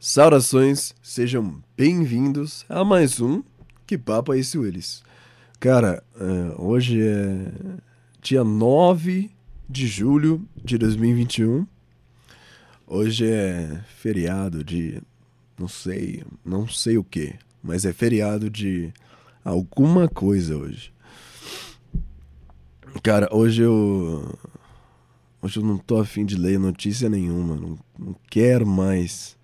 Saudações, sejam bem-vindos a mais um Que Papo é esse, Willis? Cara, uh, hoje é dia 9 de julho de 2021. Hoje é feriado de. não sei, não sei o que, mas é feriado de alguma coisa hoje. Cara, hoje eu. Hoje eu não tô afim de ler notícia nenhuma, não, não quero mais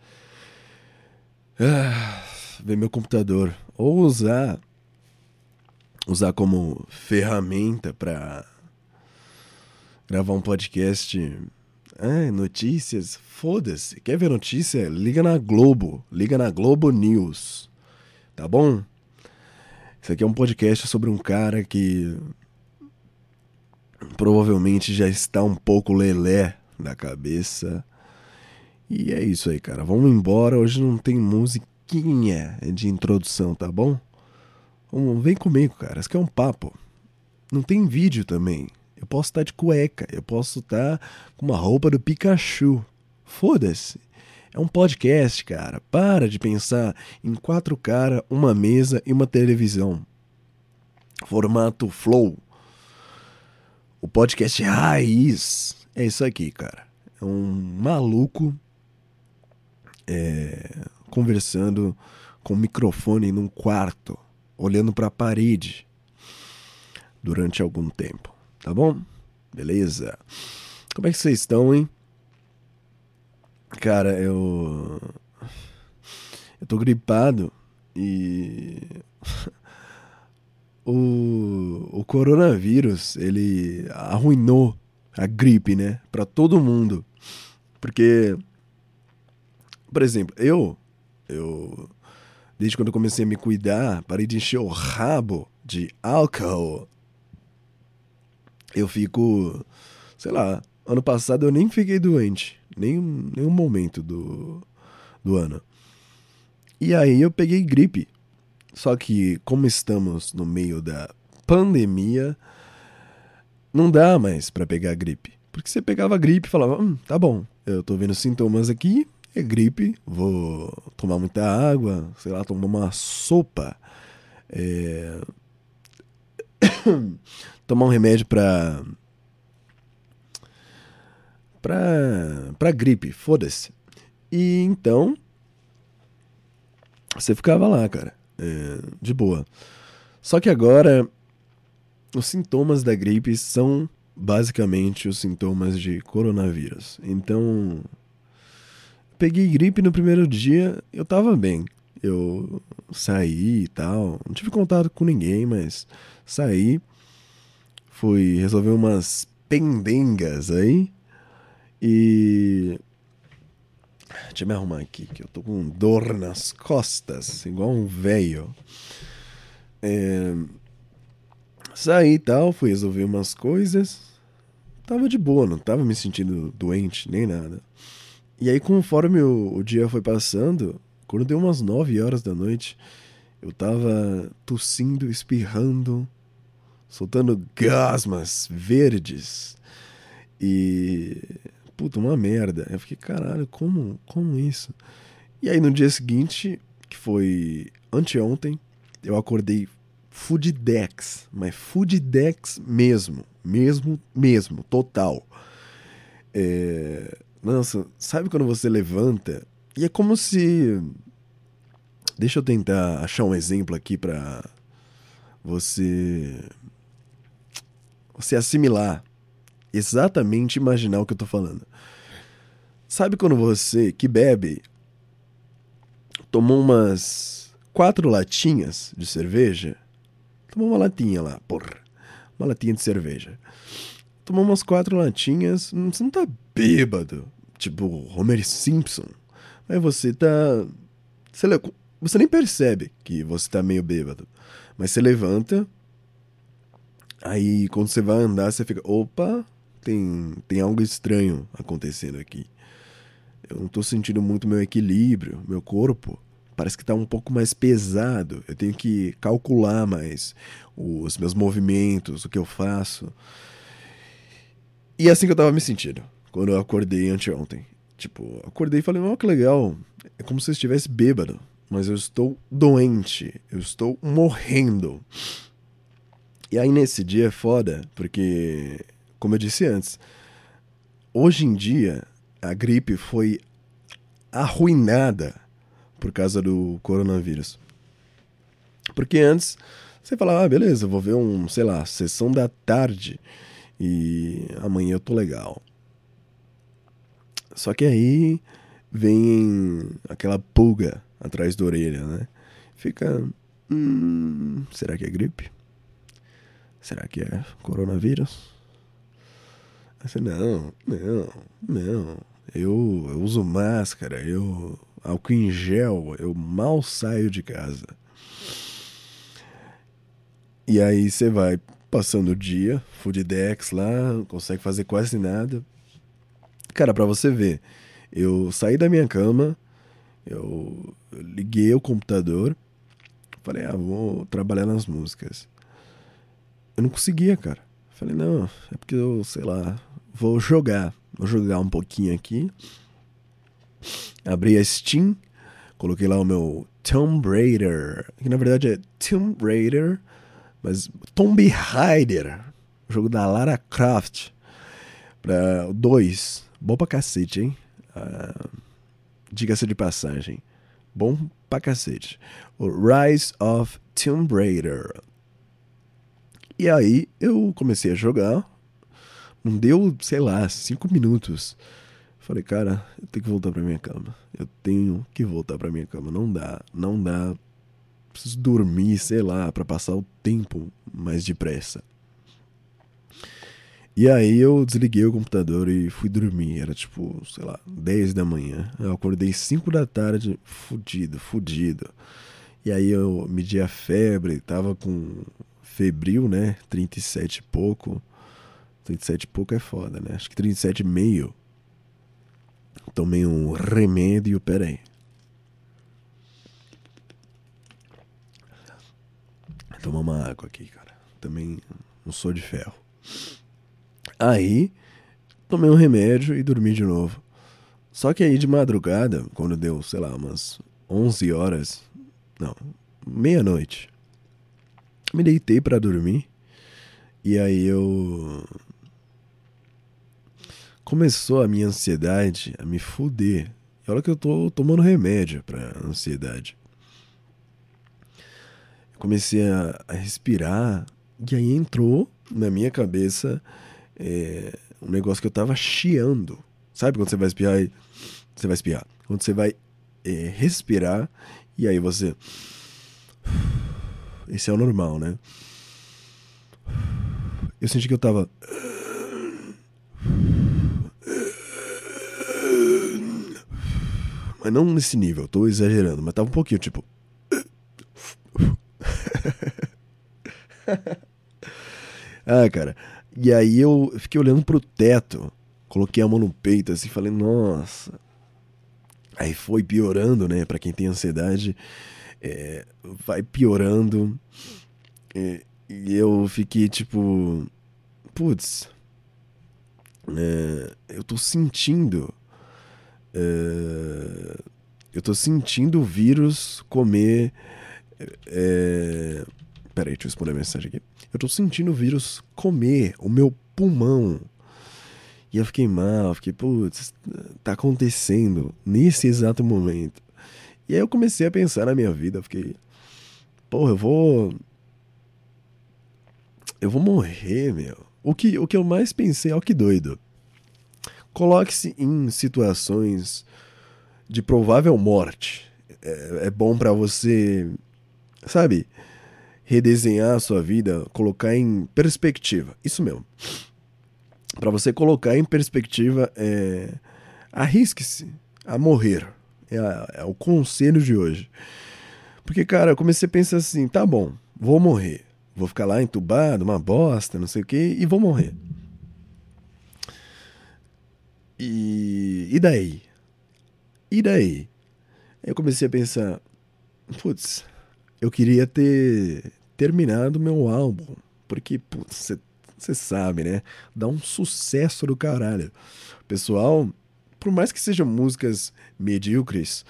ah, ver meu computador ou usar usar como ferramenta para gravar um podcast. Ah, notícias, foda-se. Quer ver notícia? Liga na Globo, liga na Globo News. Tá bom? Isso aqui é um podcast sobre um cara que provavelmente já está um pouco lelé da cabeça e é isso aí, cara. Vamos embora. Hoje não tem musiquinha de introdução, tá bom? Vem comigo, cara. Isso aqui é um papo. Não tem vídeo também. Eu posso estar de cueca. Eu posso estar com uma roupa do Pikachu. Foda-se. É um podcast, cara. Para de pensar em quatro caras, uma mesa e uma televisão. Formato Flow. O podcast raiz. É isso aqui, cara. É um maluco é, conversando com o microfone num quarto, olhando para a parede durante algum tempo. Tá bom? Beleza? Como é que vocês estão, hein? Cara, eu. Eu tô gripado e. o, o coronavírus, ele arruinou a gripe, né? Pra todo mundo. Porque por exemplo, eu, eu, desde quando eu comecei a me cuidar, parei de encher o rabo de álcool. Eu fico, sei lá, ano passado eu nem fiquei doente, nem nenhum momento do, do ano. E aí eu peguei gripe. Só que, como estamos no meio da pandemia, não dá mais para pegar gripe. Porque você pegava gripe e falava, hum, tá bom, eu tô vendo sintomas aqui, é gripe, vou tomar muita água, sei lá, tomar uma sopa, é... tomar um remédio para pra, pra gripe, foda-se. E então, você ficava lá, cara, é, de boa. Só que agora, os sintomas da gripe são basicamente os sintomas de coronavírus. Então, peguei gripe no primeiro dia, eu tava bem. Eu saí e tal, não tive contato com ninguém, mas saí, fui resolver umas pendengas aí e. Deixa eu me arrumar aqui, que eu tô com dor nas costas, igual um velho. É... Saí e tal, fui resolver umas coisas. Tava de boa, não tava me sentindo doente nem nada. E aí, conforme o, o dia foi passando, quando deu umas 9 horas da noite, eu tava tossindo, espirrando, soltando gasmas verdes. E. Puta, uma merda. Eu fiquei, caralho, como, como isso? E aí no dia seguinte, que foi anteontem, eu acordei Fooddex, mas Fooddex mesmo, mesmo, mesmo, total. É, nossa, sabe quando você levanta e é como se. Deixa eu tentar achar um exemplo aqui para você. Você assimilar. Exatamente imaginar o que eu tô falando. Sabe quando você que bebe tomou umas quatro latinhas de cerveja? Tomou uma latinha lá, porra. Uma latinha de cerveja. Tomou umas quatro latinhas, você não tá bêbado tipo Homer Simpson. Aí você tá. Você, você nem percebe que você tá meio bêbado. Mas você levanta. Aí quando você vai andar, você fica. Opa, tem, tem algo estranho acontecendo aqui. Eu não tô sentindo muito meu equilíbrio, meu corpo. Parece que tá um pouco mais pesado. Eu tenho que calcular mais os meus movimentos, o que eu faço. E é assim que eu tava me sentindo quando eu acordei anteontem. Tipo, acordei e falei, oh, que legal. é como se eu estivesse bêbado, mas eu estou doente, eu estou morrendo. E aí nesse dia é foda, porque, como eu disse antes, hoje em dia a gripe foi arruinada por causa do coronavírus. Porque antes você falava, ah, beleza, vou ver um, sei lá, sessão da tarde e amanhã eu tô legal. Só que aí vem aquela pulga atrás da orelha, né? Fica. Hum, será que é gripe? Será que é coronavírus? Assim, não, não, não. Eu, eu uso máscara, eu álcool em gel, eu mal saio de casa. E aí você vai passando o dia, Fooddex lá, não consegue fazer quase nada. Cara, para você ver, eu saí da minha cama, eu liguei o computador, falei, ah, vou trabalhar nas músicas. Eu não conseguia, cara. Falei, não, é porque eu, sei lá, vou jogar. Vou jogar um pouquinho aqui. Abri a Steam, coloquei lá o meu Tomb Raider, que na verdade é Tomb Raider, mas Tomb Raider, jogo da Lara Croft, para dois, bom pra cacete, hein? Uh, Diga-se de passagem, bom pra cacete. O Rise of Tomb Raider. E aí eu comecei a jogar, não deu, sei lá, cinco minutos. Falei, cara, eu tenho que voltar pra minha cama. Eu tenho que voltar pra minha cama. Não dá, não dá. Preciso dormir, sei lá, para passar o tempo mais depressa. E aí eu desliguei o computador e fui dormir. Era tipo, sei lá, 10 da manhã. Eu acordei 5 da tarde, fudido, fudido. E aí eu medi a febre, tava com febril, né? 37 e pouco. 37 e pouco é foda, né? Acho que 37,5. Tomei um remédio, peraí. Tomar uma água aqui, cara. Também não sou de ferro. Aí, tomei um remédio e dormi de novo. Só que aí de madrugada, quando deu, sei lá, umas 11 horas, não, meia-noite, me deitei para dormir. E aí eu começou a minha ansiedade a me fuder. E olha que eu tô tomando remédio pra ansiedade. Comecei a, a respirar e aí entrou na minha cabeça é, um negócio que eu tava chiando. Sabe quando você vai espiar e você vai espiar? Quando você vai é, respirar e aí você. Esse é o normal, né? Eu senti que eu tava. Mas não nesse nível, tô exagerando, mas tava um pouquinho tipo. ah, cara. E aí eu fiquei olhando pro teto, coloquei a mão no peito assim, falei, nossa. Aí foi piorando, né? Pra quem tem ansiedade, é, vai piorando. É, e eu fiquei tipo, putz, é, eu tô sentindo é, eu tô sentindo o vírus comer. Peraí, deixa eu responder a mensagem aqui. Eu tô sentindo o vírus comer o meu pulmão. E eu fiquei mal, fiquei, putz, tá acontecendo nesse exato momento. E aí eu comecei a pensar na minha vida, fiquei, porra, eu vou. Eu vou morrer, meu. O que, o que eu mais pensei, ó, que doido. Coloque-se em situações de provável morte. É, é bom para você, sabe, redesenhar a sua vida, colocar em perspectiva. Isso mesmo. Para você colocar em perspectiva, é, arrisque-se a morrer. É, é o conselho de hoje. Porque, cara, eu comecei a pensar assim: tá bom, vou morrer. Vou ficar lá entubado, uma bosta, não sei o que, e vou morrer. E, e daí? E daí? Aí eu comecei a pensar, putz, eu queria ter terminado meu álbum, porque, você sabe, né? Dá um sucesso do caralho. Pessoal, por mais que sejam músicas medíocres,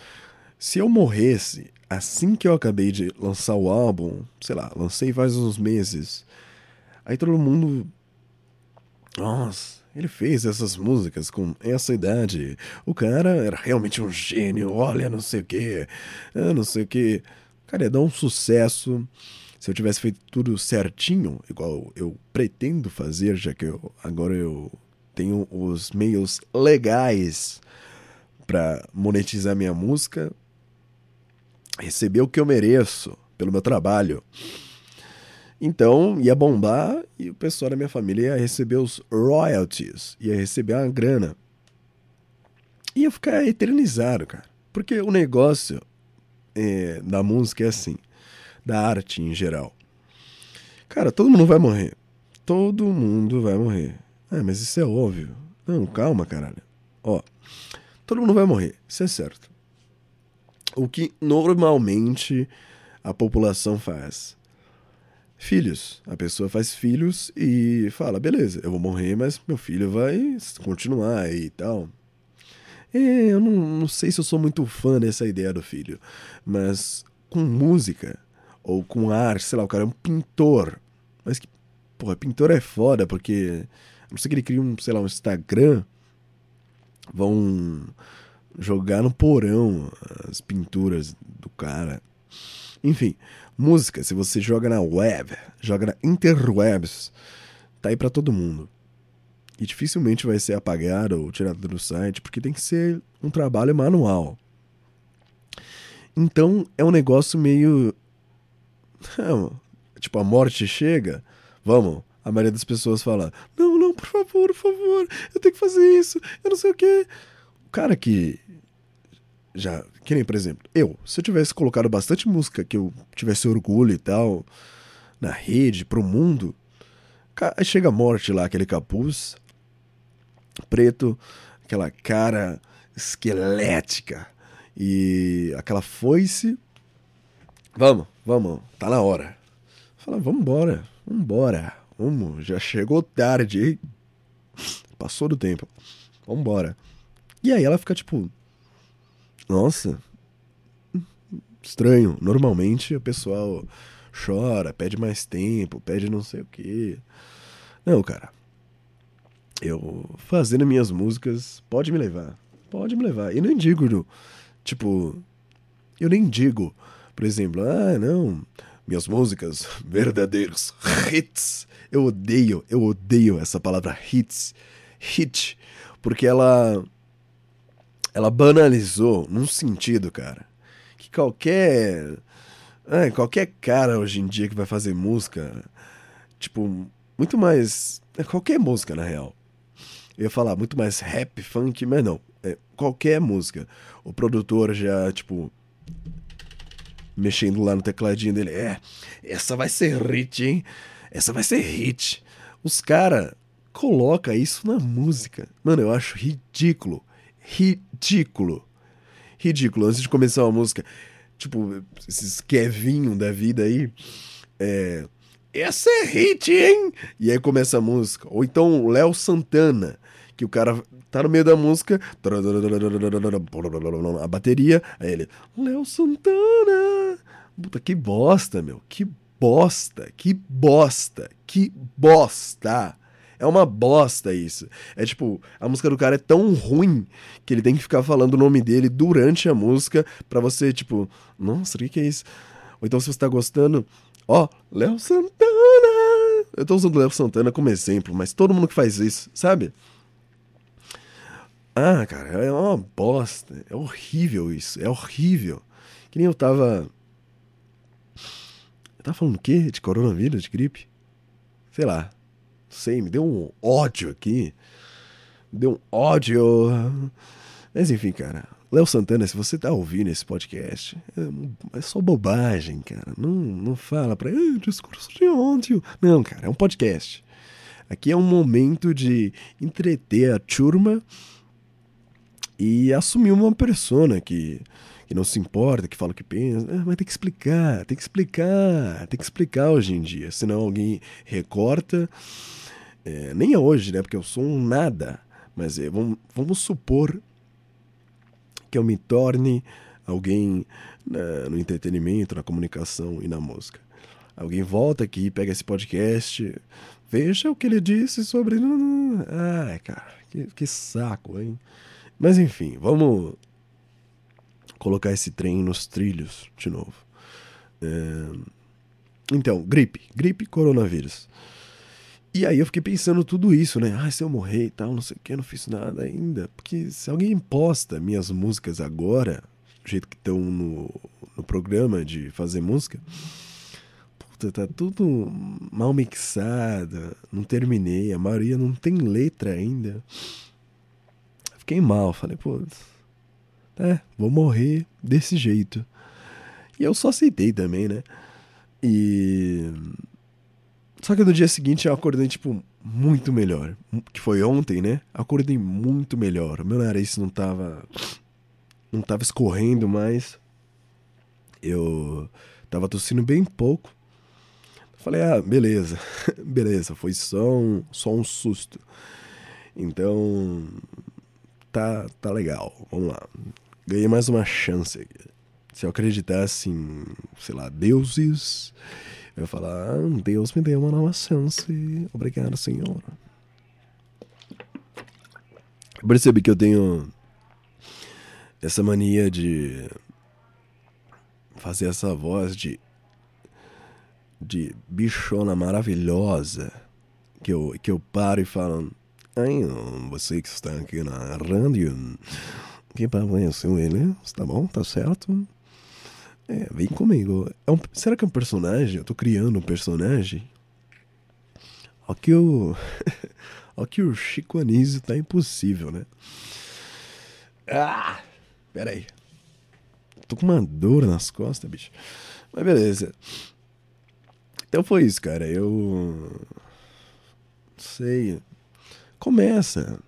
Se eu morresse assim que eu acabei de lançar o álbum, sei lá, lancei faz uns meses, aí todo mundo. Nossa, ele fez essas músicas com essa idade. O cara era realmente um gênio, olha, não sei o quê, não sei o quê. Cara, ia dar um sucesso se eu tivesse feito tudo certinho, igual eu pretendo fazer, já que eu, agora eu tenho os meios legais para monetizar minha música, receber o que eu mereço pelo meu trabalho. Então ia bombar e o pessoal da minha família ia receber os royalties, ia receber uma grana. Ia ficar eternizado, cara. Porque o negócio é, da música é assim, da arte em geral. Cara, todo mundo vai morrer. Todo mundo vai morrer. Ah, mas isso é óbvio. Não, calma, caralho. Ó, todo mundo vai morrer, isso é certo. O que normalmente a população faz? Filhos. A pessoa faz filhos e fala: beleza, eu vou morrer, mas meu filho vai continuar e tal. É, eu não, não sei se eu sou muito fã dessa ideia do filho, mas com música ou com arte, sei lá, o cara é um pintor. Mas que, porra, pintor é foda, porque a não ser que ele crie um, sei lá, um Instagram, vão jogar no porão as pinturas do cara. Enfim, música, se você joga na web, joga na interwebs, tá aí para todo mundo. E dificilmente vai ser apagado ou tirado do site, porque tem que ser um trabalho manual. Então é um negócio meio. tipo, a morte chega, vamos. A maioria das pessoas fala: Não, não, por favor, por favor, eu tenho que fazer isso, eu não sei o quê. O cara que já, que nem, por exemplo, eu, se eu tivesse colocado bastante música que eu tivesse orgulho e tal, na rede, pro mundo, aí chega a morte lá, aquele capuz preto, aquela cara esquelética e aquela foice. Vamos, vamos, tá na hora. Fala, vamos embora, vamos embora, vamos, já chegou tarde? Passou do tempo, vamos embora. E aí ela fica tipo, nossa, estranho. Normalmente o pessoal chora, pede mais tempo, pede não sei o quê. Não, cara. Eu fazendo minhas músicas, pode me levar. Pode me levar. E nem digo, tipo, eu nem digo, por exemplo, ah, não, minhas músicas, verdadeiros hits. Eu odeio, eu odeio essa palavra hits, hit, porque ela ela banalizou num sentido, cara, que qualquer. É, qualquer cara hoje em dia que vai fazer música, tipo, muito mais. É qualquer música, na real. Eu ia falar muito mais rap, funk, mas não. É qualquer música. O produtor já, tipo, mexendo lá no tecladinho dele. É, essa vai ser hit, hein? Essa vai ser hit. Os cara coloca isso na música. Mano, eu acho ridículo ridículo. Ridículo. Antes de começar uma música, tipo, esses Kevinho da vida aí, é. Essa é hit, hein? E aí começa a música. Ou então Léo Santana, que o cara tá no meio da música, a bateria, aí ele, Léo Santana. Puta, que bosta, meu. Que bosta, que bosta, que bosta. É uma bosta isso. É tipo, a música do cara é tão ruim que ele tem que ficar falando o nome dele durante a música pra você, tipo, nossa, o que, que é isso? Ou então, se você tá gostando, ó, Léo Santana. Eu tô usando Léo Santana como exemplo, mas todo mundo que faz isso, sabe? Ah, cara, é uma bosta. É horrível isso. É horrível. Que nem eu tava. Eu tava falando o quê? De coronavírus, de gripe? Sei lá sei, me deu um ódio aqui. Me deu um ódio. Mas enfim, cara. Léo Santana, se você tá ouvindo esse podcast, é, é só bobagem, cara. Não, não fala pra. Ah, discurso de ódio. Não, cara, é um podcast. Aqui é um momento de entreter a turma e assumir uma persona que que não se importa, que fala o que pensa. Ah, mas tem que explicar, tem que explicar, tem que explicar hoje em dia. Senão alguém recorta. É, nem é hoje, né? Porque eu sou um nada. Mas é, vamos, vamos supor que eu me torne alguém no entretenimento, na comunicação e na música. Alguém volta aqui, pega esse podcast, veja o que ele disse sobre. Ai, cara, que, que saco, hein? Mas enfim, vamos colocar esse trem nos trilhos de novo. É... Então, gripe, gripe, coronavírus. E aí eu fiquei pensando tudo isso, né? Ah, se eu morrer e tal, não sei o que, não fiz nada ainda. Porque se alguém posta minhas músicas agora, do jeito que estão no, no programa de fazer música, puta, tá tudo mal mixado, não terminei, a maioria não tem letra ainda. Fiquei mal, falei, pô, é, vou morrer desse jeito. E eu só aceitei também, né? E só que no dia seguinte eu acordei, tipo, muito melhor. Que foi ontem, né? Acordei muito melhor. Meu nariz não tava. Não tava escorrendo mais. Eu tava tossindo bem pouco. Falei, ah, beleza. beleza, foi só um, só um susto. Então. Tá, tá legal. Vamos lá. Ganhei mais uma chance. Se eu acreditasse em, sei lá, deuses eu ia falar, ah, Deus me deu uma nova chance. Obrigado, Senhor. Eu percebi que eu tenho essa mania de fazer essa voz de de bichona maravilhosa que eu, que eu paro e falo Ai, você que está aqui na rádio que conheceu ele, tá bom, tá certo é, vem comigo. É um, será que é um personagem? Eu tô criando um personagem? Ó que o. Ó que o Chico Anísio tá impossível, né? Ah! Pera aí. Tô com uma dor nas costas, bicho. Mas beleza. Então foi isso, cara. Eu. Sei. Começa.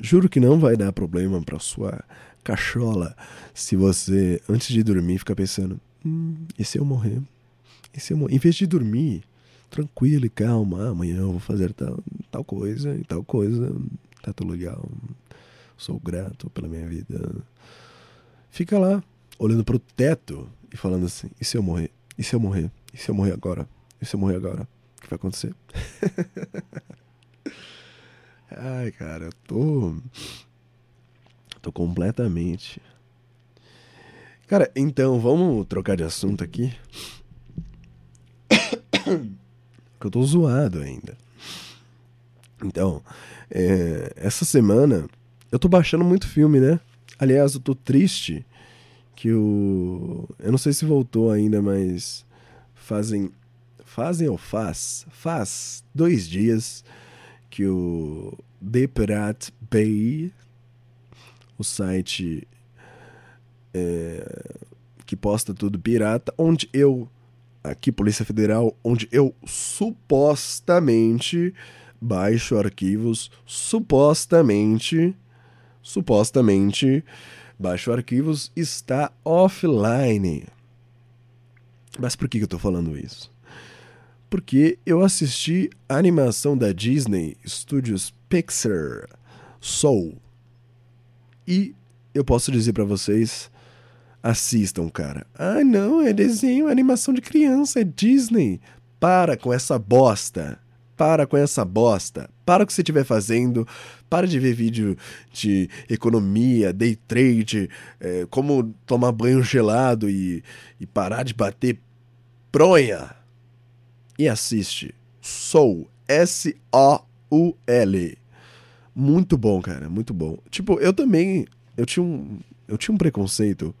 Juro que não vai dar problema pra sua cachola se você, antes de dormir, fica pensando: hum, e se eu morrer? E se eu morrer? Em vez de dormir tranquilo e calma, ah, amanhã eu vou fazer tal, tal coisa e tal coisa, tá tudo legal, sou grato pela minha vida. Fica lá, olhando pro teto e falando assim: e se eu morrer? E se eu morrer? E se eu morrer agora? E se eu morrer agora? O que vai acontecer? Ai, cara, eu tô Tô completamente. Cara, então vamos trocar de assunto aqui. que eu tô zoado ainda. Então, é, essa semana eu tô baixando muito filme, né? Aliás, eu tô triste que o. Eu não sei se voltou ainda, mas fazem. Fazem ou faz? Faz dois dias que o The Bay o site é, que posta tudo pirata, onde eu, aqui Polícia Federal, onde eu supostamente baixo arquivos, supostamente, supostamente baixo arquivos, está offline. Mas por que eu estou falando isso? Porque eu assisti a animação da Disney Studios Pixar Soul e eu posso dizer para vocês, assistam, cara. Ah, não, é desenho, é animação de criança, é Disney. Para com essa bosta. Para com essa bosta. Para o que você estiver fazendo. Para de ver vídeo de economia, day trade, é, como tomar banho gelado e, e parar de bater pronha. E assiste. Soul. S-O-U-L. Muito bom, cara, muito bom. Tipo, eu também. Eu tinha um. Eu tinha um preconceito.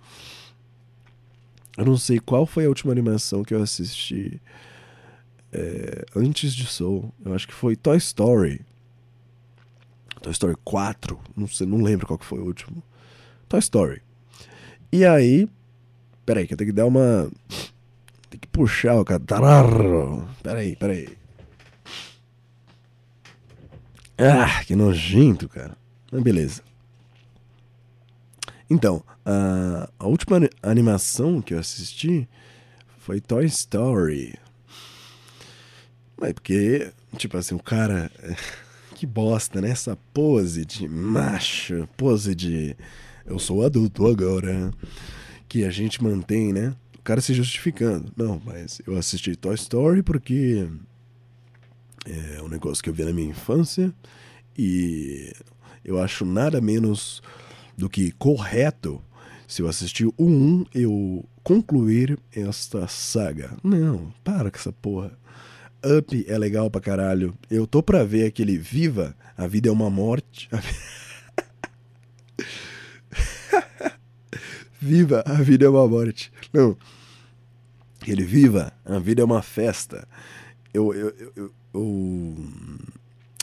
Eu não sei qual foi a última animação que eu assisti é, antes de Soul. Eu acho que foi Toy Story. Toy Story 4. Não sei, não lembro qual que foi o último. Toy Story. E aí. Peraí, que eu tenho que dar uma. Tem que puxar o catarro. Peraí, peraí. Ah, que nojento, cara. Mas beleza. Então, a, a última animação que eu assisti foi Toy Story. Mas porque, tipo assim, o cara. Que bosta, né? Essa pose de macho, pose de. Eu sou adulto agora. que a gente mantém, né? Cara se justificando. Não, mas eu assisti Toy Story porque é um negócio que eu vi na minha infância e eu acho nada menos do que correto se eu assistir o 1, eu concluir esta saga. Não, para com essa porra. Up é legal pra caralho. Eu tô pra ver aquele Viva, a vida é uma morte. Viva, a vida é uma morte. Não. Ele Viva, a vida é uma festa. Eu, eu, eu, eu,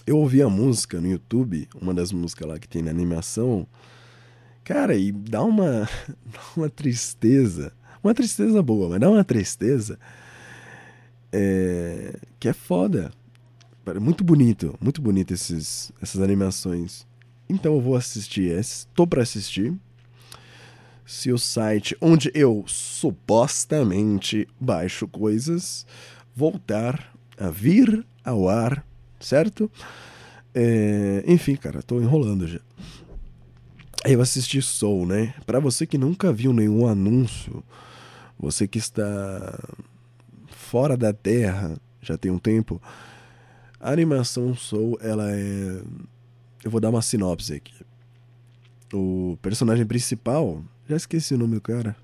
eu, ouvi a música no YouTube, uma das músicas lá que tem na animação. Cara, e dá uma, dá uma tristeza. Uma tristeza boa, mas dá uma tristeza é, que é foda. Muito bonito, muito bonito esses, essas animações. Então eu vou assistir, estou para assistir. Se o site onde eu supostamente baixo coisas voltar a vir ao ar, certo? É, enfim, cara, tô enrolando já. Eu assisti Soul, né? Para você que nunca viu nenhum anúncio, você que está fora da Terra já tem um tempo, a animação Soul, ela é. Eu vou dar uma sinopse aqui. O personagem principal, já esqueci o nome do cara.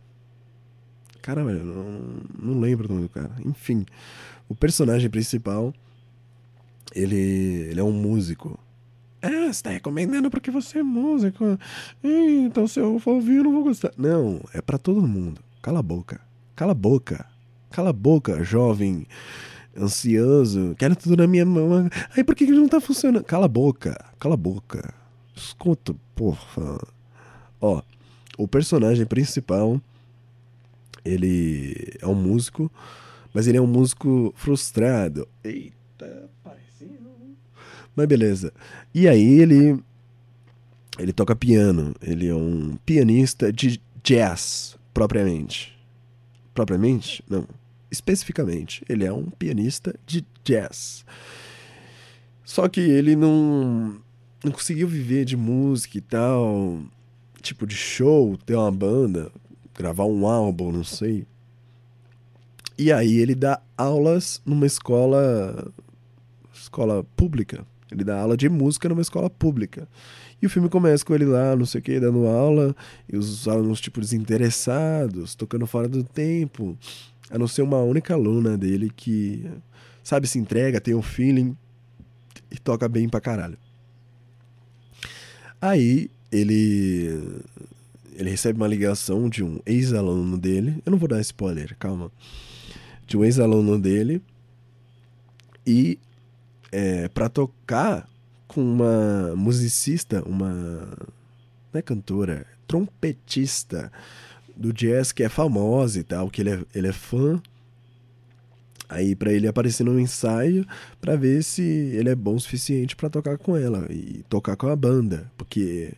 Caramba, eu não, não lembro o nome do cara. Enfim, o personagem principal, ele, ele é um músico. Ah, você tá recomendando porque você é músico. Então se eu for ouvir, eu não vou gostar. Não, é para todo mundo. Cala a boca. Cala a boca. Cala a boca, jovem ansioso, quero tudo na minha mão. Aí por que, que não tá funcionando? Cala a boca, cala a boca. Escuta, porra. Ó, o personagem principal, ele é um músico, mas ele é um músico frustrado. Eita, parecia. Mas beleza. E aí ele ele toca piano, ele é um pianista de jazz propriamente. Propriamente? Não especificamente. Ele é um pianista de jazz. Só que ele não, não conseguiu viver de música e tal, tipo de show, ter uma banda, gravar um álbum, não sei. E aí ele dá aulas numa escola escola pública. Ele dá aula de música numa escola pública. E o filme começa com ele lá, não sei o que, dando aula, e os alunos, tipo, desinteressados, tocando fora do tempo. A não ser uma única aluna dele que, sabe, se entrega, tem um feeling e toca bem pra caralho. Aí ele ele recebe uma ligação de um ex-aluno dele. Eu não vou dar spoiler, calma. De um ex-aluno dele. E é, para tocar com uma musicista, uma. Não é cantora, trompetista do jazz que é famosa e tal, que ele é, ele é fã. Aí para ele aparecer no ensaio para ver se ele é bom o suficiente para tocar com ela e tocar com a banda, porque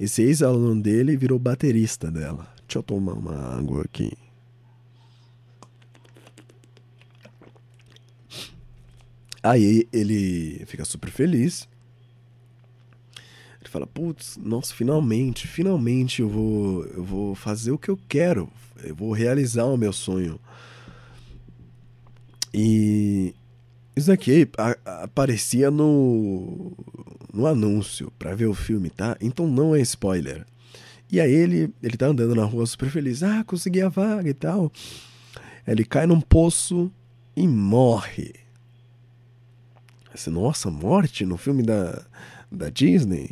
esse ex-aluno dele virou baterista dela. Deixa eu tomar uma água aqui. Aí ele fica super feliz fala, putz, nossa, finalmente, finalmente eu vou, eu vou fazer o que eu quero, eu vou realizar o meu sonho. E isso aqui aparecia no, no anúncio para ver o filme, tá? Então não é spoiler. E aí ele, ele tá andando na rua super feliz, ah, consegui a vaga e tal. Ele cai num poço e morre. Nossa, morte no filme da, da Disney?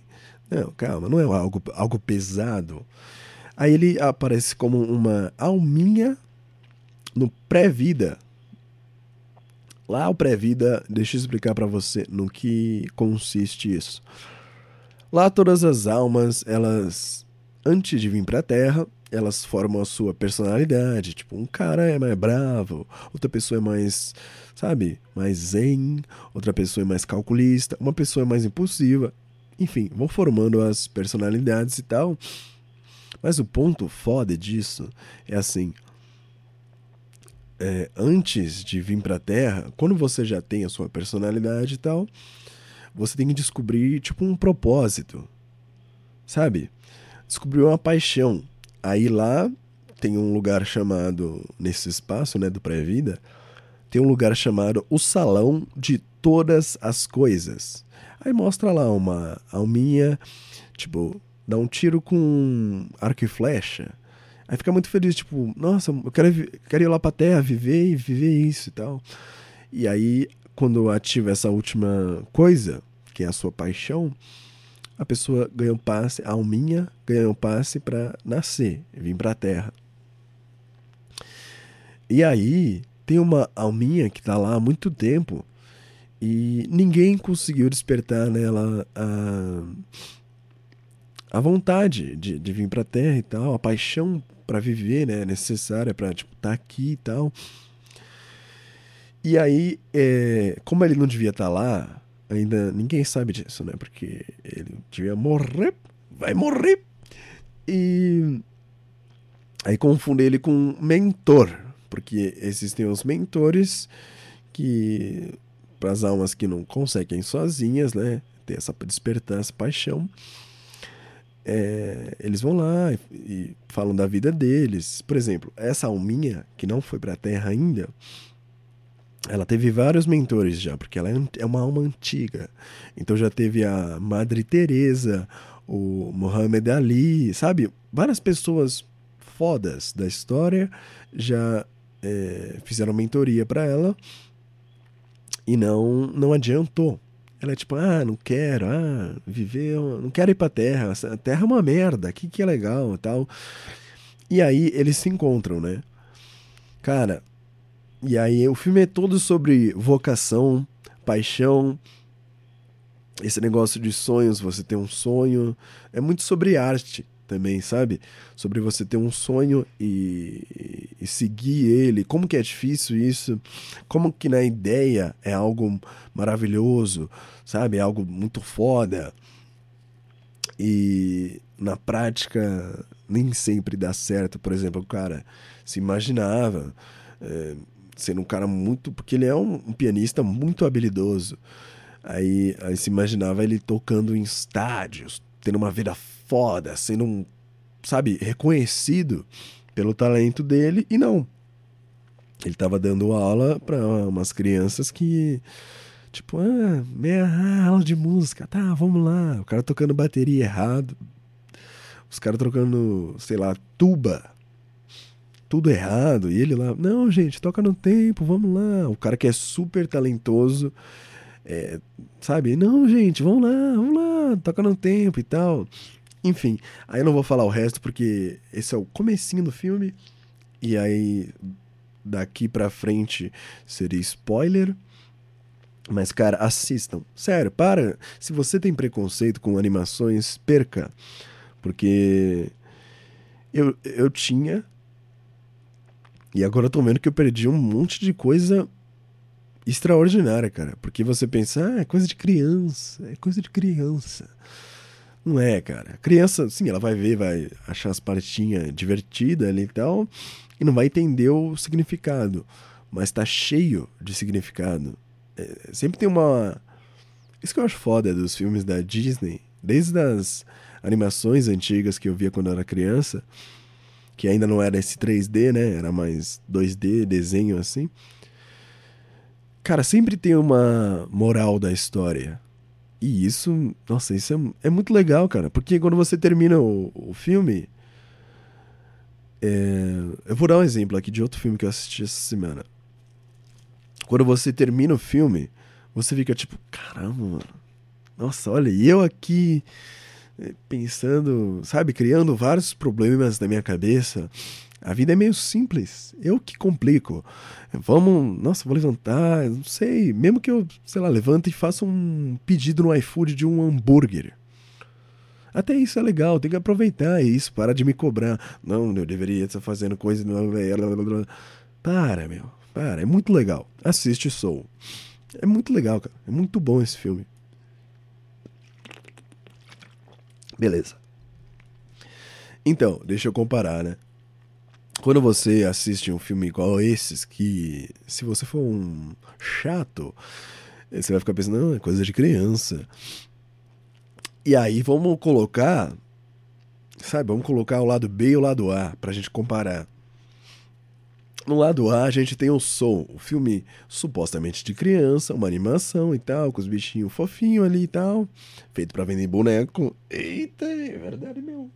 Não, calma, não é algo, algo pesado. Aí ele aparece como uma alminha no pré-vida. Lá o pré-vida, deixa eu explicar para você no que consiste isso. Lá todas as almas, elas antes de vir para a Terra, elas formam a sua personalidade. Tipo, um cara é mais bravo, outra pessoa é mais, sabe, mais zen, outra pessoa é mais calculista, uma pessoa é mais impulsiva. Enfim, vão formando as personalidades e tal. Mas o ponto foda disso é assim. É, antes de vir pra Terra, quando você já tem a sua personalidade e tal, você tem que descobrir, tipo, um propósito. Sabe? Descobrir uma paixão. Aí lá tem um lugar chamado, nesse espaço né, do pré-vida, tem um lugar chamado o Salão de Todas as Coisas. Aí mostra lá uma alminha, tipo, dá um tiro com arco e flecha. Aí fica muito feliz, tipo, nossa, eu quero, quero ir lá pra terra, viver e viver isso e tal. E aí, quando ativa essa última coisa, que é a sua paixão, a pessoa ganha um passe, a alminha ganha um passe para nascer, vir pra terra. E aí, tem uma alminha que tá lá há muito tempo e ninguém conseguiu despertar nela a, a vontade de, de vir pra terra e tal, a paixão para viver, né, necessária para tipo estar tá aqui e tal. E aí, é, como ele não devia estar tá lá, ainda ninguém sabe disso, né? Porque ele devia morrer, vai morrer. E aí confunde ele com um mentor, porque existem os mentores que para as almas que não conseguem sozinhas, né, ter essa despertar essa paixão, é, eles vão lá e, e, falam da vida deles. Por exemplo, essa alminha que não foi para a Terra ainda, ela teve vários mentores já, porque ela é, é uma alma antiga. Então já teve a Madre Teresa, o Muhammad Ali, sabe? Várias pessoas fodas da história já é, fizeram mentoria para ela e não não adiantou. Ela é tipo, ah, não quero, ah, viver, não quero ir pra terra, a terra é uma merda, que que é legal e tal. E aí eles se encontram, né? Cara, e aí o filme é todo sobre vocação, paixão, esse negócio de sonhos, você tem um sonho, é muito sobre arte também, sabe? Sobre você ter um sonho e, e, seguir ele, como que é difícil isso, como que na ideia é algo maravilhoso, sabe? É algo muito foda. E na prática nem sempre dá certo. Por exemplo, o cara se imaginava é, sendo um cara muito. Porque ele é um, um pianista muito habilidoso. Aí, aí se imaginava ele tocando em estádios, tendo uma vida foda, sendo um, sabe, reconhecido pelo talento dele e não. Ele tava dando aula para umas crianças que tipo, ah, meia aula de música, tá, vamos lá. O cara tocando bateria errado. Os caras trocando, sei lá, tuba. Tudo errado. E ele lá, não, gente, toca no tempo, vamos lá. O cara que é super talentoso, é, sabe? Não, gente, vamos lá, vamos lá, toca no tempo e tal. Enfim, aí eu não vou falar o resto porque esse é o comecinho do filme e aí daqui pra frente seria spoiler. Mas, cara, assistam. Sério, para. Se você tem preconceito com animações, perca. Porque eu, eu tinha. E agora eu tô vendo que eu perdi um monte de coisa extraordinária, cara. Porque você pensa, ah, é coisa de criança, é coisa de criança. Não é, cara. A criança, sim, ela vai ver, vai achar as partinhas divertidas ali e tal, e não vai entender o significado. Mas tá cheio de significado. É, sempre tem uma. Isso que eu acho foda dos filmes da Disney, desde as animações antigas que eu via quando eu era criança, que ainda não era esse 3D, né? Era mais 2D, desenho assim. Cara, sempre tem uma moral da história. E isso, nossa, isso é, é muito legal, cara. Porque quando você termina o, o filme. É, eu vou dar um exemplo aqui de outro filme que eu assisti essa semana. Quando você termina o filme, você fica tipo, caramba, mano. Nossa, olha, e eu aqui é, pensando, sabe, criando vários problemas na minha cabeça. A vida é meio simples. Eu que complico. Vamos, nossa, vou levantar, não sei, mesmo que eu, sei lá, levante e faça um pedido no iFood de um hambúrguer. Até isso é legal, tem que aproveitar isso, para de me cobrar. Não, eu deveria estar fazendo coisa. Para, meu, para, é muito legal. Assiste Soul. É muito legal, cara. É muito bom esse filme. Beleza. Então, deixa eu comparar, né? Quando você assiste um filme igual esses, que se você for um chato, você vai ficar pensando, não, é coisa de criança. E aí vamos colocar Sabe, vamos colocar o lado B e o lado A pra gente comparar. No lado A, a gente tem o Soul, o filme supostamente de criança, uma animação e tal, com os bichinhos fofinhos ali e tal, feito para vender boneco. Eita, é verdade mesmo.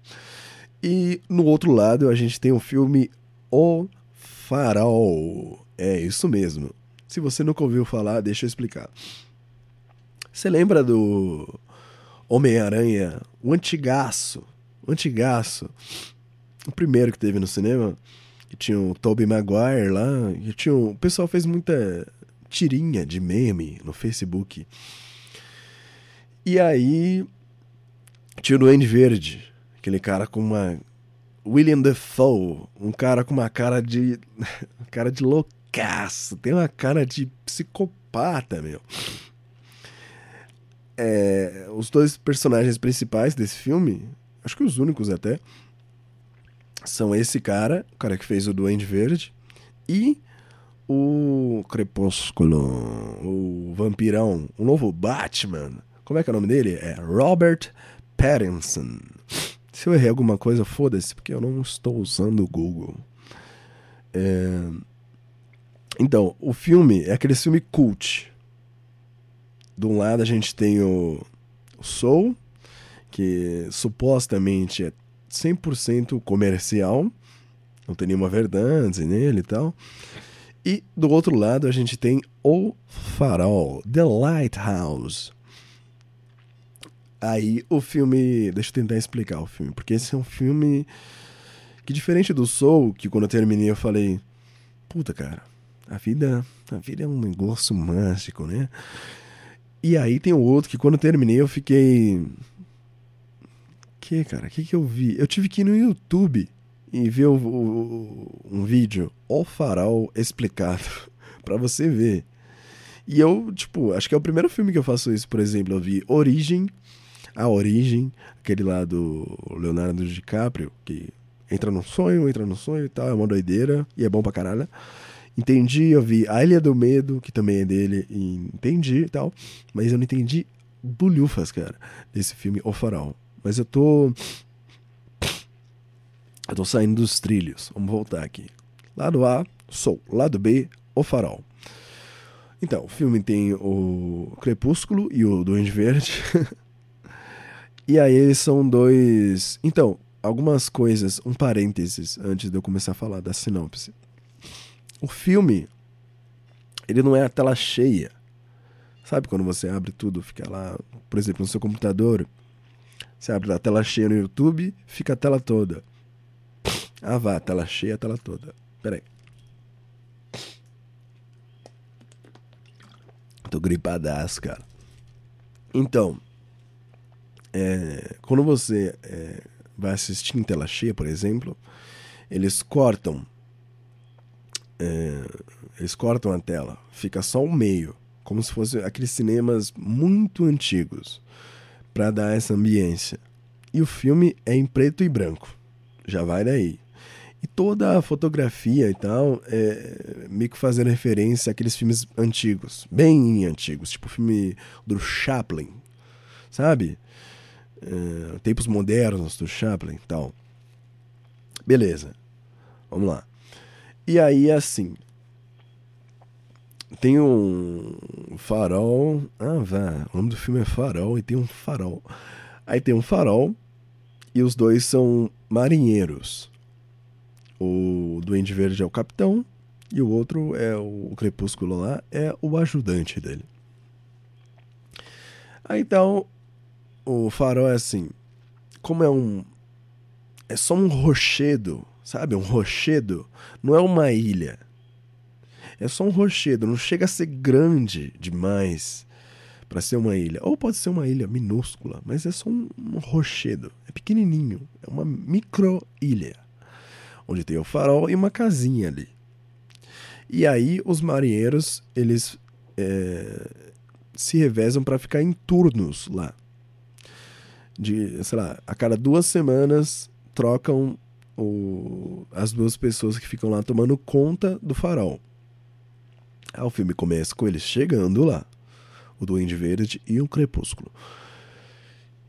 E no outro lado, a gente tem o filme O Farol. É isso mesmo. Se você nunca ouviu falar, deixa eu explicar. Você lembra do Homem-Aranha, o antigaço, o antigaço, o primeiro que teve no cinema? que tinha o Tobey Maguire lá, que tinha, o pessoal fez muita tirinha de meme no Facebook. E aí tinha o Duende Verde, aquele cara com uma William Defoe, um cara com uma cara de cara de loucaço, tem uma cara de psicopata, meu. É, os dois personagens principais desse filme, acho que os únicos até, são esse cara, o cara que fez o Duende Verde, e o Crepúsculo, o Vampirão, o novo Batman. Como é que é o nome dele? É Robert Pattinson. Se eu errei alguma coisa, foda-se, porque eu não estou usando o Google. É... Então, o filme é aquele filme cult. De um lado a gente tem o, Soul, que supostamente é 100% comercial, não tem nenhuma verdade nele e tal. E do outro lado a gente tem O Farol, The Lighthouse. Aí o filme. Deixa eu tentar explicar o filme, porque esse é um filme que, diferente do Soul, que quando eu terminei eu falei: Puta, cara, a vida, a vida é um negócio mágico, né? E aí tem o outro que quando eu terminei eu fiquei que, cara? O que, que eu vi? Eu tive que ir no YouTube e ver o, o, um vídeo, O Farol Explicado, para você ver. E eu, tipo, acho que é o primeiro filme que eu faço isso, por exemplo. Eu vi Origem, A Origem, aquele lá do Leonardo DiCaprio, que entra no sonho, entra no sonho e tal, é uma doideira e é bom pra caralho. Entendi, eu vi A Ilha do Medo, que também é dele, entendi e tal, mas eu não entendi bulhufas, cara, desse filme O Farol. Mas eu tô. Eu tô saindo dos trilhos. Vamos voltar aqui. Lado A, Sou. Lado B, O Farol. Então, o filme tem o Crepúsculo e o Duende Verde. e aí eles são dois. Então, algumas coisas, um parênteses antes de eu começar a falar da sinopse. O filme, ele não é a tela cheia. Sabe quando você abre tudo, fica lá, por exemplo, no seu computador, você abre a tela cheia no YouTube, fica a tela toda. Ah, vá, tela cheia, tela toda. Pera aí. Tô gripadaço, cara. Então, é, quando você é, vai assistir em tela cheia, por exemplo, eles cortam. É, eles cortam a tela, fica só o meio, como se fosse aqueles cinemas muito antigos para dar essa ambiência. E o filme é em preto e branco. Já vai daí. E toda a fotografia e tal é meio que fazendo referência àqueles filmes antigos, bem antigos, tipo o filme do Chaplin, sabe? É, tempos modernos do Chaplin e tal. Beleza. Vamos lá. E aí, assim, tem um farol. Ah, vá. O nome do filme é Farol e tem um farol. Aí tem um farol e os dois são marinheiros. O Duende Verde é o capitão e o outro é o, o Crepúsculo lá, é o ajudante dele. Aí então, o farol é assim. Como é um. É só um rochedo, sabe? Um rochedo. Não é uma ilha é só um rochedo, não chega a ser grande demais para ser uma ilha. Ou pode ser uma ilha minúscula, mas é só um, um rochedo. É pequenininho, é uma micro ilha, onde tem o farol e uma casinha ali. E aí os marinheiros eles é, se revezam para ficar em turnos lá. De, sei lá, a cada duas semanas trocam o, as duas pessoas que ficam lá tomando conta do farol. Aí o filme começa com eles chegando lá, o Duende Verde e o Crepúsculo.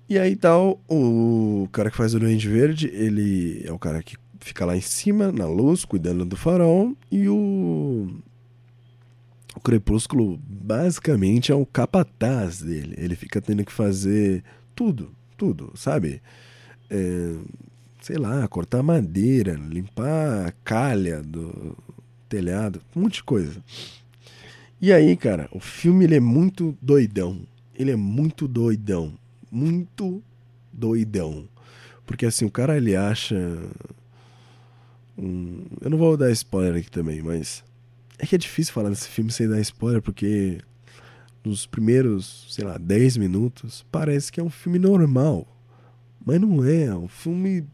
E aí tal, o cara que faz o Duende Verde, ele é o cara que fica lá em cima, na luz, cuidando do farol, e o. O Crepúsculo basicamente é o capataz dele. Ele fica tendo que fazer tudo, tudo, sabe? É, sei lá, cortar madeira, limpar a calha do telhado, um monte de coisa. E aí, cara, o filme ele é muito doidão. Ele é muito doidão. Muito doidão. Porque assim, o cara ele acha. Um... Eu não vou dar spoiler aqui também, mas. É que é difícil falar desse filme sem dar spoiler, porque nos primeiros, sei lá, 10 minutos, parece que é um filme normal. Mas não é, é um filme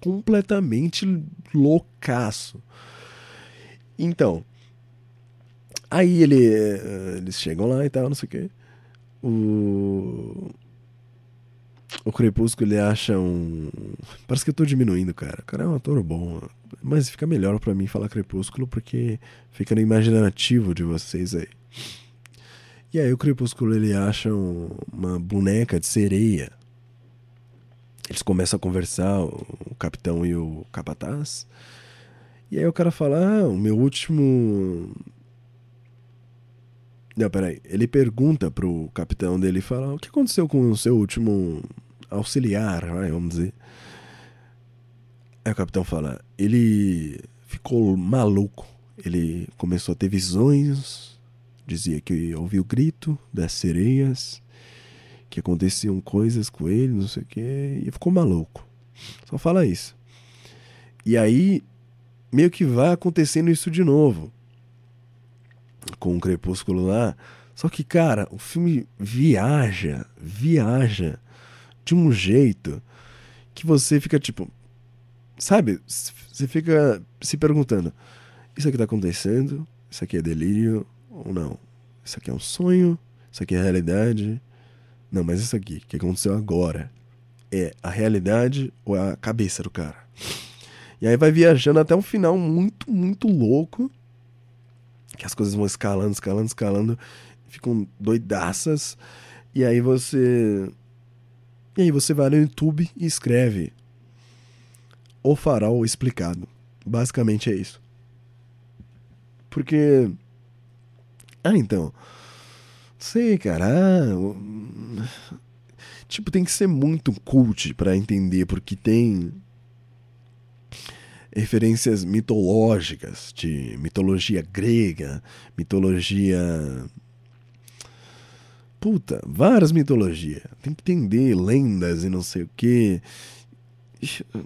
completamente loucaço. Então, aí ele, eh, eles chegam lá e tal, não sei o quê. O, o Crepúsculo ele acha um. Parece que eu tô diminuindo, cara. O cara é um ator bom. Mas fica melhor para mim falar Crepúsculo porque fica no imaginativo de vocês aí. E aí o Crepúsculo ele acha uma boneca de sereia. Eles começam a conversar, o capitão e o capataz. E aí o cara fala: Ah, o meu último. Não, peraí. Ele pergunta pro capitão dele fala: O que aconteceu com o seu último auxiliar, vamos dizer? Aí o capitão fala: Ele ficou maluco. Ele começou a ter visões. Dizia que ouviu o grito das sereias. Que aconteciam coisas com ele, não sei o que. E ficou maluco. Só fala isso. E aí meio que vai acontecendo isso de novo. Com o Crepúsculo lá. Só que, cara, o filme viaja, viaja de um jeito que você fica tipo. Sabe? Você fica se perguntando: isso aqui tá acontecendo? Isso aqui é delírio ou não? Isso aqui é um sonho? Isso aqui é realidade? Não, mas isso aqui, que aconteceu agora, é a realidade ou é a cabeça do cara? E aí vai viajando até um final muito, muito louco. Que as coisas vão escalando, escalando, escalando. Ficam doidaças. E aí você. E aí você vai no YouTube e escreve O Farol Explicado. Basicamente é isso. Porque. Ah, então. Sei, cara. Ah, tipo, tem que ser muito cult para entender, porque tem referências mitológicas, de mitologia grega, mitologia. Puta, várias mitologias. Tem que entender lendas e não sei o que.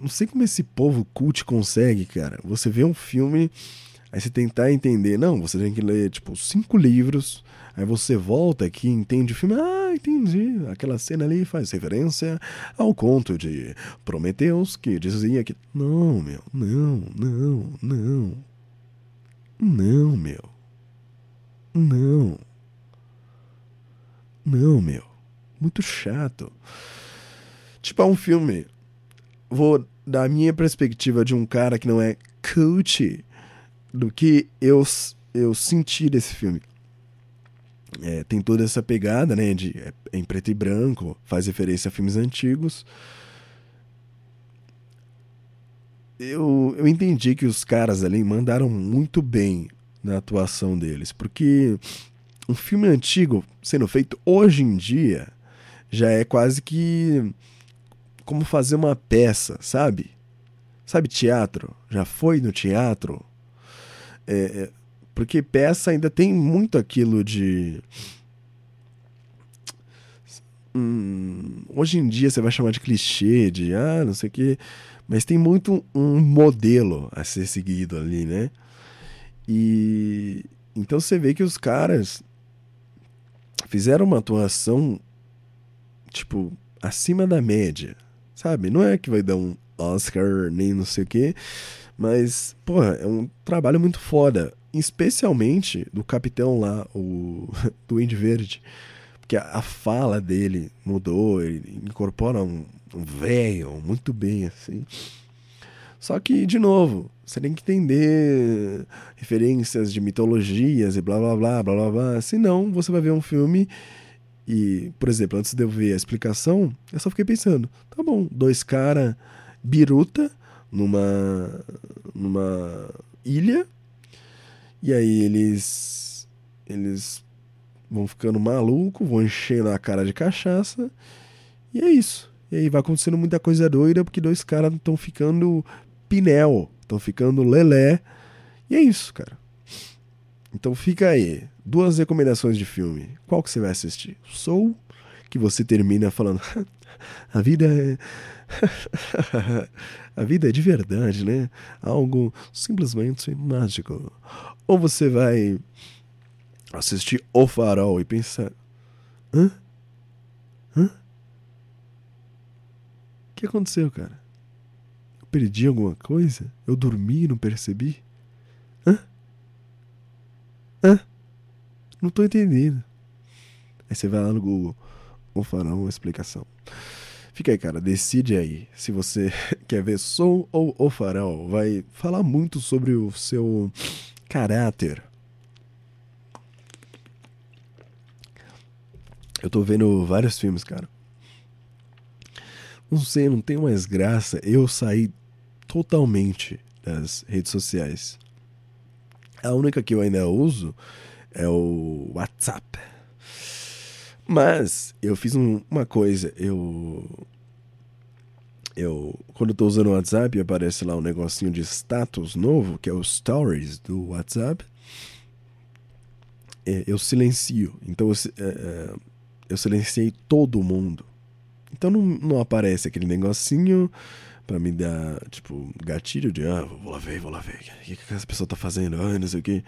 Não sei como esse povo cult consegue, cara. Você vê um filme, aí você tentar entender. Não, você tem que ler, tipo, cinco livros Aí você volta aqui, entende o filme, ah, entendi. Aquela cena ali faz referência ao conto de Prometeus que dizia que. Não, meu, não, não, não. Não, meu. Não. Não, meu. Muito chato. Tipo, é um filme. Vou dar a minha perspectiva de um cara que não é coach do que eu, eu senti desse filme é, tem toda essa pegada, né, de é, em preto e branco, faz referência a filmes antigos. Eu, eu entendi que os caras ali mandaram muito bem na atuação deles, porque um filme antigo sendo feito hoje em dia já é quase que como fazer uma peça, sabe? Sabe teatro? Já foi no teatro? É, é porque peça ainda tem muito aquilo de. Hum, hoje em dia você vai chamar de clichê, de ah, não sei o quê. Mas tem muito um modelo a ser seguido ali, né? E então você vê que os caras fizeram uma atuação tipo acima da média, sabe? Não é que vai dar um Oscar nem não sei o quê, mas, porra, é um trabalho muito foda especialmente do capitão lá, o do Indy Verde, porque a, a, fala dele mudou, ele incorpora um, um velho muito bem assim. Só que, de novo, você tem que entender referências de mitologias e blá blá blá blá blá blá. Senão, você vai ver um filme E, por exemplo, antes de eu ver a explicação, eu só fiquei pensando, tá bom, dois caras biruta numa numa ilha e aí eles eles vão ficando maluco, vão enchendo a cara de cachaça e é isso. E aí vai acontecendo muita coisa doida porque dois caras estão ficando pinel, estão ficando lelé. E é isso, cara. Então fica aí, duas recomendações de filme. Qual que você vai assistir? Soul, que você termina falando, a vida é a vida é de verdade, né? Algo simplesmente mágico. Ou você vai assistir O Farol e pensar, hã? Hã? O que aconteceu, cara? Eu perdi alguma coisa? Eu dormi e não percebi? Hã? Hã? Não tô entendendo. Aí você vai lá no Google, O Farol, uma explicação. Fica aí, cara, decide aí se você quer ver Som ou O Farol. Vai falar muito sobre o seu caráter. Eu tô vendo vários filmes, cara. Não sei, não tem mais graça eu sair totalmente das redes sociais. A única que eu ainda uso é o WhatsApp. Mas eu fiz um, uma coisa, eu eu quando eu usando o WhatsApp aparece lá um negocinho de status novo, que é o stories do WhatsApp. É, eu silencio. Então eu, é, é, eu silenciei todo mundo. Então não, não aparece aquele negocinho para me dar, tipo, gatilho de, ah, vou lá ver, vou lá ver. O que, que essa pessoa tá fazendo? Ah, não sei o que.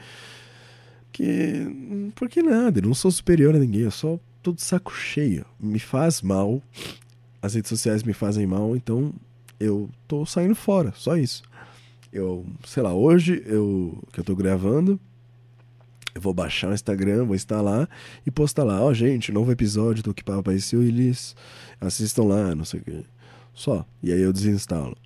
Que. Por que nada? Eu não sou superior a ninguém, eu só tô de saco cheio. Me faz mal. As redes sociais me fazem mal, então eu tô saindo fora, só isso. Eu, sei lá, hoje eu que eu tô gravando, eu vou baixar o Instagram, vou instalar e postar lá, ó, oh, gente, novo episódio do Que Papo Apareceu, eles assistam lá, não sei o que. Só. E aí eu desinstalo.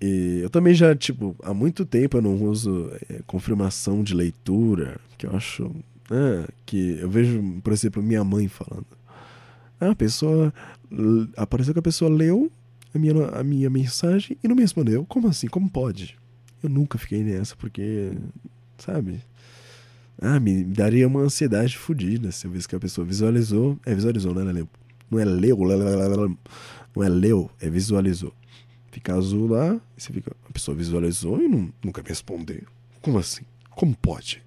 E eu também já, tipo, há muito tempo eu não uso é, confirmação de leitura, que eu acho. É, que eu vejo, por exemplo, minha mãe falando. A pessoa. Apareceu que a pessoa leu a minha, a minha mensagem e não me respondeu. Como assim? Como pode? Eu nunca fiquei nessa, porque. Sabe? Ah, me daria uma ansiedade fodida se eu visse que a pessoa visualizou. É, visualizou, né? Leu. Não é leu, não é leu, é visualizou. Fica azul lá, você fica. A pessoa visualizou e não, nunca me respondeu. Como assim? Como pode?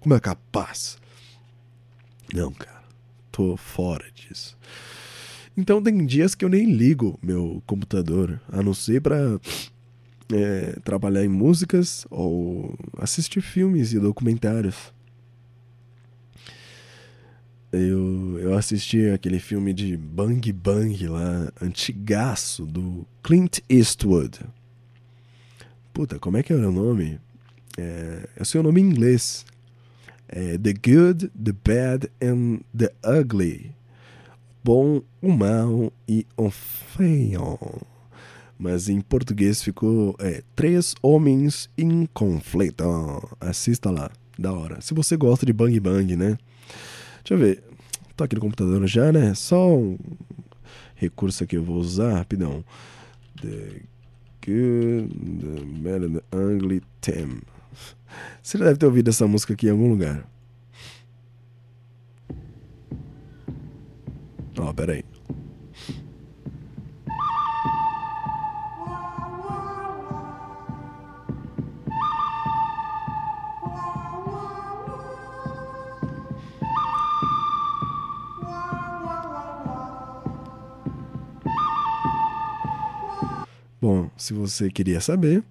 Como é capaz? Não, cara. Tô fora disso. Então tem dias que eu nem ligo meu computador, a não ser pra é, trabalhar em músicas ou assistir filmes e documentários. Eu, eu assisti aquele filme de Bang Bang lá, antigaço, do Clint Eastwood. Puta, como é que era o nome? É, eu sei o nome em inglês. É The Good, The Bad and The Ugly. Bom, o mal e o feio mas em português ficou é, Três Homens em Conflito. assista lá, da hora. Se você gosta de Bang Bang, né? Deixa eu ver. Tô aqui no computador já, né? Só um recurso aqui eu vou usar rapidão. The Good, The Bad and the Ugly Theme. Você deve ter ouvido essa música aqui em algum lugar. Ó, oh, peraí. Bom, se você queria saber,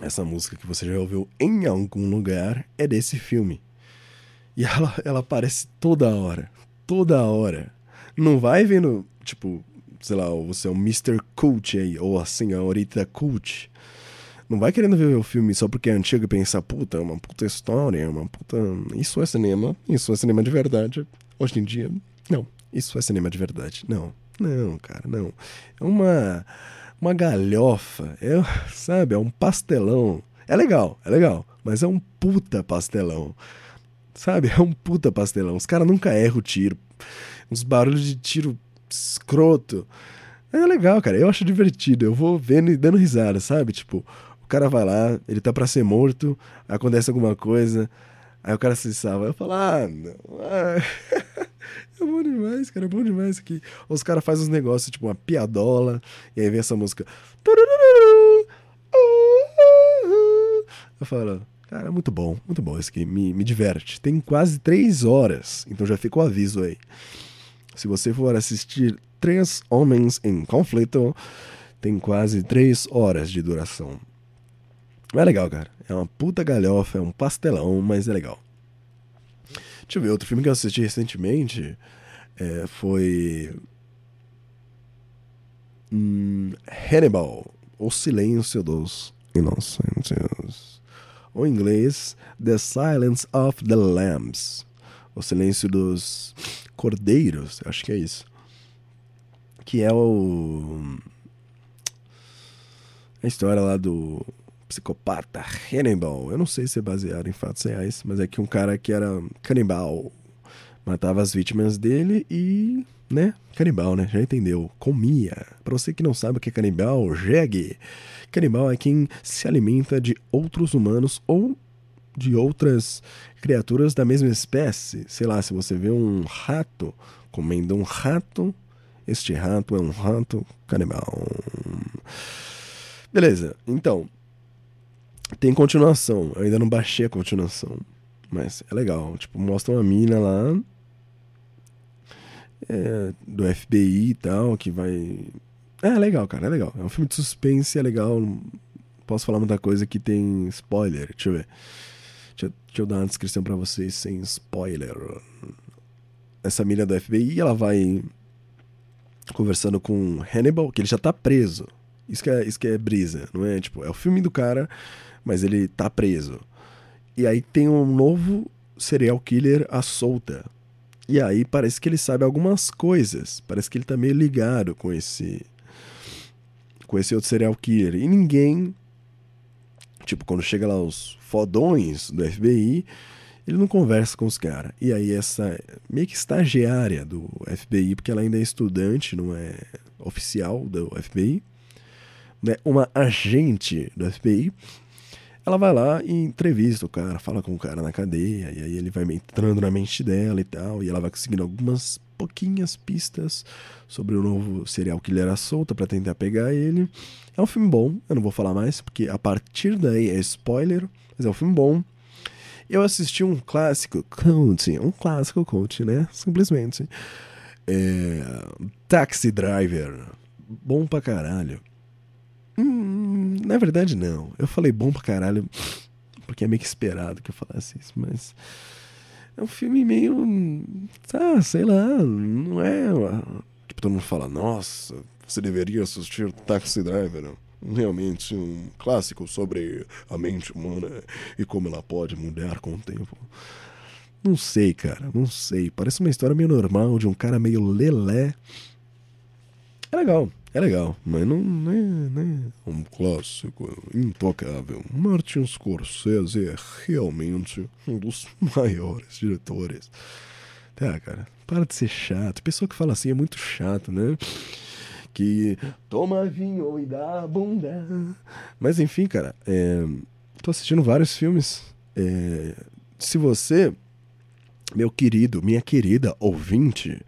essa música que você já ouviu em algum lugar é desse filme. E ela, ela aparece toda hora. Toda hora. Não vai vendo, tipo, sei lá, você é um Mr. Cult aí, ou a senhorita Cult. Não vai querendo ver o filme só porque é antigo e pensar, puta, é uma puta história, é uma puta. Isso é cinema, isso é cinema de verdade. Hoje em dia, não. Isso é cinema de verdade. Não. Não, cara, não. É uma uma galhofa, é, sabe, é um pastelão. É legal, é legal, mas é um puta pastelão. sabe? É um puta pastelão. Os caras nunca erram o tiro. Uns barulhos de tiro escroto. É legal, cara. Eu acho divertido. Eu vou vendo e dando risada, sabe? Tipo, o cara vai lá, ele tá pra ser morto, acontece alguma coisa, aí o cara se salva. Eu falo, ah, não. Ah. é bom demais, cara. É bom demais aqui. Os caras fazem uns negócios, tipo uma piadola, e aí vem essa música. Eu falo, cara, muito bom, muito bom isso aqui. Me, me diverte. Tem quase três horas, então já fica o aviso aí. Se você for assistir Três Homens em Conflito, tem quase três horas de duração. É legal, cara. É uma puta galhofa, é um pastelão, mas é legal. Deixa eu ver, outro filme que eu assisti recentemente é, foi. Hum, Hannibal, O Silêncio dos Inocentes. Ou em inglês, The Silence of the Lambs. O Silêncio dos Cordeiros, acho que é isso. Que é o. A história lá do psicopata Hannibal. Eu não sei se é baseado em fatos reais, mas é que um cara que era canibal matava as vítimas dele e, né, canibal, né? Já entendeu? Comia. Para você que não sabe o que é canibal, jegue. Canibal é quem se alimenta de outros humanos ou de outras criaturas da mesma espécie. Sei lá, se você vê um rato comendo um rato, este rato é um rato canibal. Beleza, então, tem continuação. Eu ainda não baixei a continuação. Mas é legal. Tipo, mostra uma mina lá. É, do FBI e tal, que vai. É, legal, cara, é legal. É um filme de suspense, é legal. Posso falar muita coisa que tem spoiler. Deixa eu ver. Deixa, deixa eu dar uma descrição para vocês sem spoiler. Essa mina do FBI, ela vai conversando com Hannibal, que ele já tá preso. Isso que é, isso que é brisa, não é? Tipo, é o filme do cara mas ele tá preso. E aí tem um novo serial killer à solta. E aí parece que ele sabe algumas coisas. Parece que ele tá meio ligado com esse com esse outro serial killer. E ninguém tipo, quando chega lá os fodões do FBI, ele não conversa com os caras. E aí essa meio que estagiária do FBI, porque ela ainda é estudante, não é oficial do FBI, né? Uma agente do FBI ela vai lá e entrevista o cara, fala com o cara na cadeia, e aí ele vai entrando na mente dela e tal, e ela vai conseguindo algumas pouquinhas pistas sobre o novo serial killer à solta para tentar pegar ele. É um filme bom, eu não vou falar mais, porque a partir daí é spoiler, mas é um filme bom. Eu assisti um clássico cult, um clássico cult, né? Simplesmente. É... Taxi Driver. Bom pra caralho. Hum, na verdade, não. Eu falei bom pra caralho, porque é meio que esperado que eu falasse isso, mas. É um filme meio. Ah, sei lá, não é. Tipo, todo mundo fala, nossa, você deveria assistir Taxi Driver. Realmente um clássico sobre a mente humana e como ela pode mudar com o tempo. Não sei, cara, não sei. Parece uma história meio normal de um cara meio lelé. É legal, é legal, mas não, é, é um clássico intocável. Martin Scorsese é realmente um dos maiores diretores. Tá, cara, para de ser chato. Pessoa que fala assim é muito chato, né? Que toma vinho e dá bunda. Mas enfim, cara, é, tô assistindo vários filmes. É, se você, meu querido, minha querida ouvinte,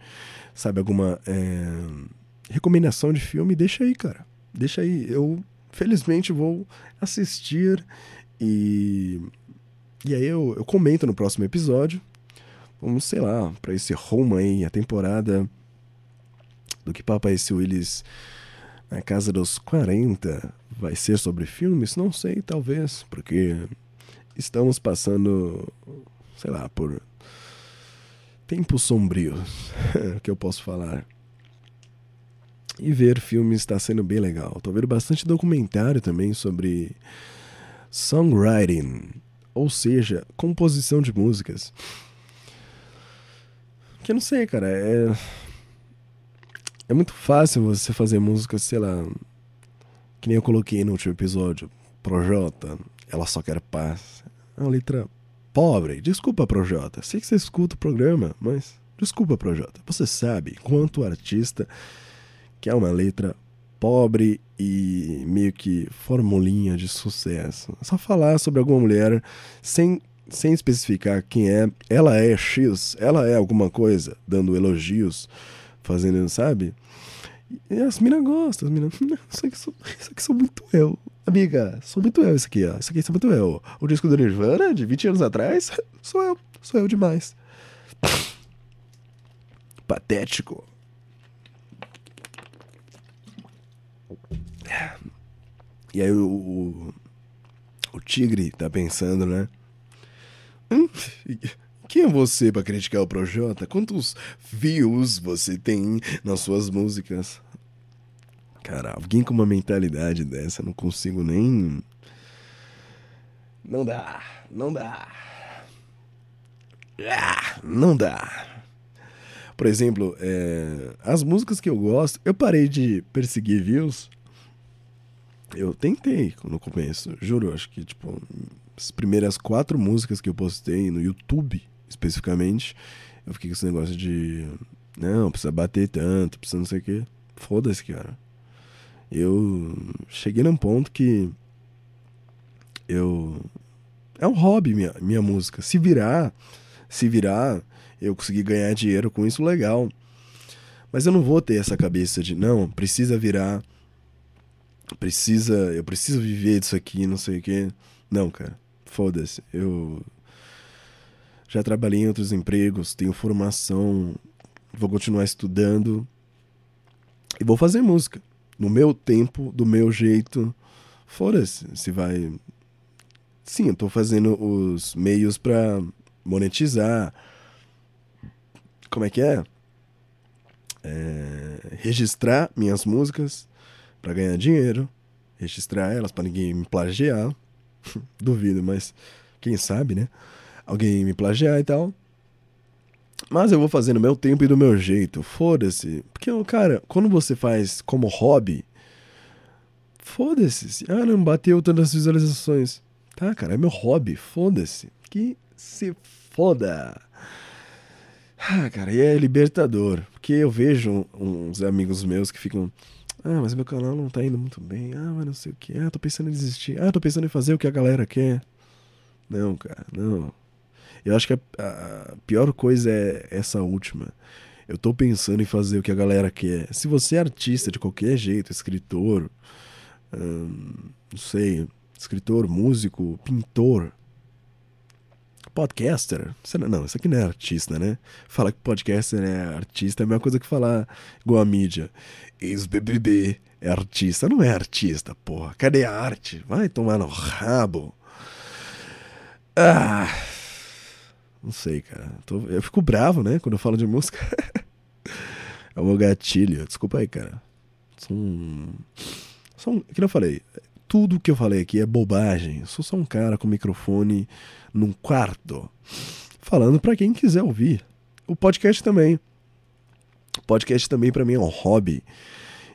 sabe alguma. É, recomendação de filme, deixa aí, cara. Deixa aí. Eu, felizmente, vou assistir e. E aí eu, eu comento no próximo episódio. Vamos, sei lá, pra esse home aí, a temporada do que Papai esse Willis na casa dos 40 vai ser sobre filmes? Não sei, talvez, porque estamos passando, sei lá, por tempos sombrios, que eu posso falar. E ver filmes está sendo bem legal. Tô vendo bastante documentário também sobre songwriting, ou seja, composição de músicas. Que eu não sei, cara, é é muito fácil você fazer música, sei lá, que nem eu coloquei no último episódio, Projota, ela só quer paz. É uma letra pobre. Desculpa, Projota. Sei que você escuta o programa, mas desculpa, Projota. Você sabe quanto artista quer uma letra pobre e meio que formulinha de sucesso. É só falar sobre alguma mulher sem, sem especificar quem é. Ela é X, ela é alguma coisa, dando elogios, fazendo, sabe? E as minas gostam, as minas. Isso aqui, sou, isso aqui sou muito eu. Amiga, sou muito eu isso aqui, ó. Isso aqui sou muito eu. O disco do Nirvana, de 20 anos atrás, sou eu. Sou eu demais. Patético. E aí o, o, o tigre tá pensando, né? Hum, quem é você para criticar o Projota? Quantos views você tem nas suas músicas? Cara, alguém com uma mentalidade dessa, não consigo nem. Não dá, não dá. Ah, não dá. Por exemplo, é, as músicas que eu gosto, eu parei de perseguir views eu tentei no começo, juro, acho que, tipo, as primeiras quatro músicas que eu postei no YouTube, especificamente, eu fiquei com esse negócio de. Não, precisa bater tanto, precisa não sei o quê. Foda-se, cara. Eu cheguei num ponto que. Eu. É um hobby minha, minha música. Se virar, se virar, eu conseguir ganhar dinheiro com isso, legal. Mas eu não vou ter essa cabeça de, não, precisa virar precisa, eu preciso viver disso aqui, não sei o quê. Não, cara, foda-se. Eu já trabalhei em outros empregos, tenho formação, vou continuar estudando e vou fazer música. No meu tempo, do meu jeito. Foda-se, se vai. Sim, eu tô fazendo os meios para monetizar. Como é que é? é? Registrar minhas músicas para ganhar dinheiro, registrar elas para ninguém me plagiar. Duvido, mas quem sabe, né? Alguém me plagiar e tal. Mas eu vou fazer no meu tempo e do meu jeito. Foda-se. Porque, cara, quando você faz como hobby, foda-se. Ah, não bateu tantas visualizações. Tá, cara, é meu hobby. Foda-se. Que se foda. Ah, cara, e é libertador. Porque eu vejo uns amigos meus que ficam. Ah, mas meu canal não tá indo muito bem. Ah, mas não sei o que. Ah, tô pensando em desistir. Ah, tô pensando em fazer o que a galera quer. Não, cara, não. Eu acho que a, a pior coisa é essa última. Eu tô pensando em fazer o que a galera quer. Se você é artista de qualquer jeito, escritor, hum, não sei, escritor, músico, pintor, podcaster. Não, isso aqui não é artista, né? Falar que podcaster é artista é a mesma coisa que falar igual a mídia. Ex-BBB é artista. Não é artista, porra. Cadê a arte? Vai tomar no rabo. Ah. Não sei, cara. Tô... Eu fico bravo, né? Quando eu falo de música. é o meu gatilho. Desculpa aí, cara. São. São. Que eu falei tudo que eu falei aqui é bobagem. Eu sou só um cara com microfone num quarto, falando para quem quiser ouvir. O podcast também. O podcast também para mim é um hobby.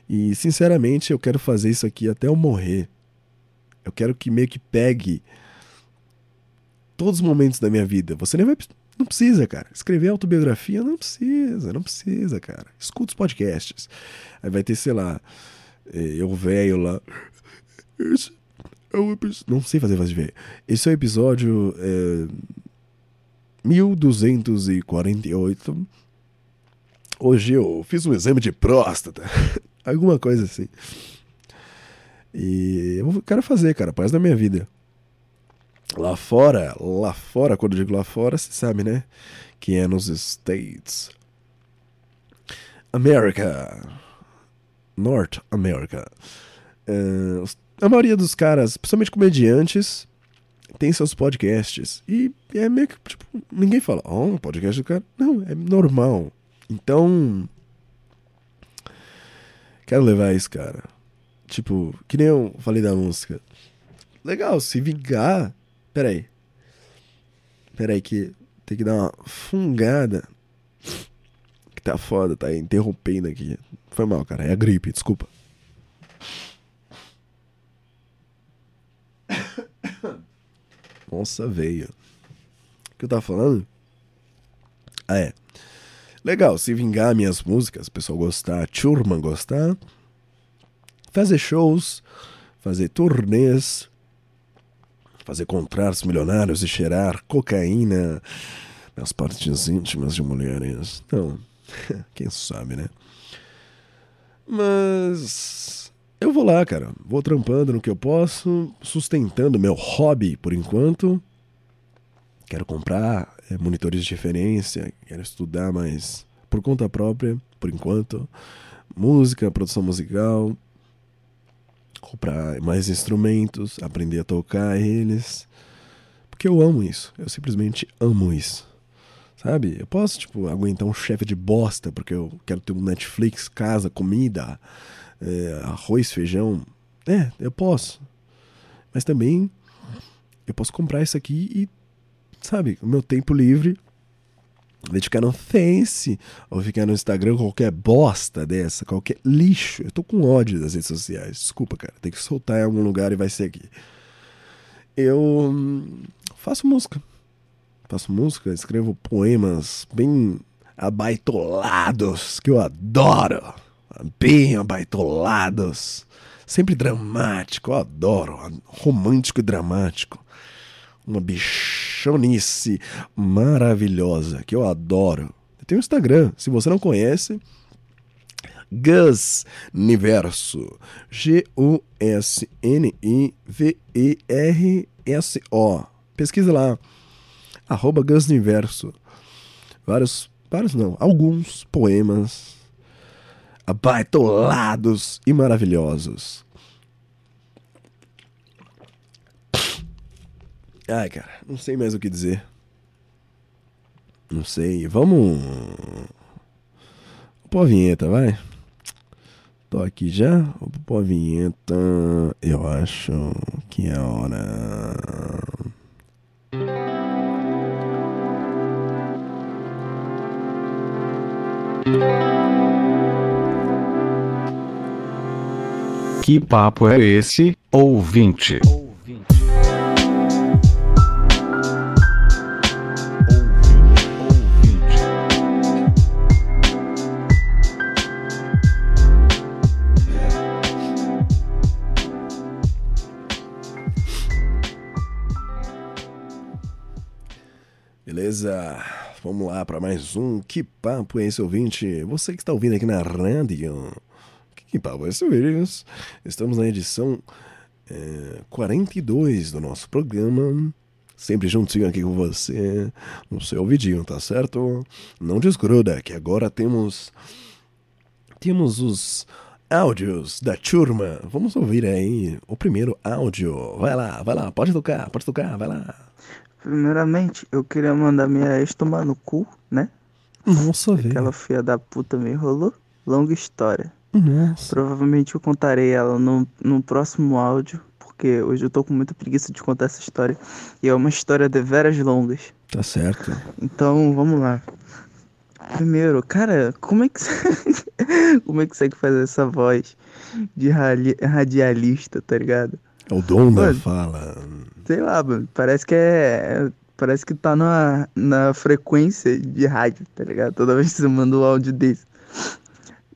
E sinceramente, eu quero fazer isso aqui até eu morrer. Eu quero que meio que pegue todos os momentos da minha vida. Você nem vai não precisa, cara. Escrever autobiografia não precisa, não precisa, cara. Escuta os podcasts. Aí vai ter, sei lá, eh, eu velho lá. Esse é o episódio. Não sei fazer voz de ver. Esse é o episódio. É... 1248. Hoje eu fiz um exame de próstata. Alguma coisa assim. E eu quero fazer, cara, paz da minha vida. Lá fora, lá fora, quando eu digo lá fora, você sabe, né? Que é nos States. America. North America. Uh, os a maioria dos caras, principalmente comediantes, tem seus podcasts. E é meio que, tipo, ninguém fala, oh, podcast do cara. Não, é normal. Então. Quero levar isso, cara. Tipo, que nem eu falei da música. Legal, se vingar. Peraí. Peraí, que tem que dar uma fungada. Que tá foda, tá interrompendo aqui. Foi mal, cara. É a gripe, desculpa. Nossa, veio. que eu tava falando? Ah, é. Legal, se vingar minhas músicas, o pessoal gostar, turma gostar, fazer shows, fazer turnês, fazer contratos milionários e cheirar cocaína nas partes íntimas de mulheres. Então, quem sabe, né? Mas eu vou lá, cara. Vou trampando no que eu posso, sustentando meu hobby por enquanto. Quero comprar é, monitores de referência, quero estudar mais por conta própria, por enquanto. Música, produção musical, comprar mais instrumentos, aprender a tocar eles. Porque eu amo isso. Eu simplesmente amo isso. Sabe? Eu posso, tipo, aguentar um chefe de bosta porque eu quero ter um Netflix, casa, comida, é, arroz, feijão. É, eu posso. Mas também eu posso comprar isso aqui e, sabe, o meu tempo livre dedicar no Face ou ficar no Instagram qualquer bosta dessa, qualquer lixo. Eu tô com ódio das redes sociais. Desculpa, cara. Tem que soltar em algum lugar e vai ser aqui. Eu hum, faço música. Faço música, escrevo poemas bem abaitolados, que eu adoro. Bem abaitolados. Sempre dramático, eu adoro. Romântico e dramático uma bichonice maravilhosa que eu adoro. Eu tenho um Instagram, se você não conhece, Gus Niverso. G-U-S-N-I-V-E-R-S-O. Pesquisa lá. Arroba Gus. Vários, vários não, alguns poemas abaitolados e maravilhosos. Ai, cara, não sei mais o que dizer. Não sei. Vamos. Pôr a vinheta, vai. Tô aqui já. Vou pôr a vinheta. Eu acho que é hora. Que papo é esse, ouvinte? Beleza? Vamos lá para mais um Que Papo é esse ouvinte? Você que está ouvindo aqui na rádio. É esse ouvinte? Estamos na edição é, 42 do nosso programa. Sempre juntinho aqui com você, no seu ouvidinho, tá certo? Não desgruda, que agora temos. Temos os áudios da turma. Vamos ouvir aí o primeiro áudio. Vai lá, vai lá, pode tocar, pode tocar, vai lá. Primeiramente, eu queria mandar minha ex tomar no cu, né? Nossa, velho. Aquela filha da puta me enrolou. Longa história. Nossa. Provavelmente eu contarei ela no, no próximo áudio, porque hoje eu tô com muita preguiça de contar essa história. E é uma história de veras longas. Tá certo. Então, vamos lá. Primeiro, cara, como é que como é que você faz essa voz de radialista, tá ligado? É o dom da Mano. fala. Sei lá, mano, parece que é. Parece que tá na, na frequência de rádio, tá ligado? Toda vez que você manda um áudio desse.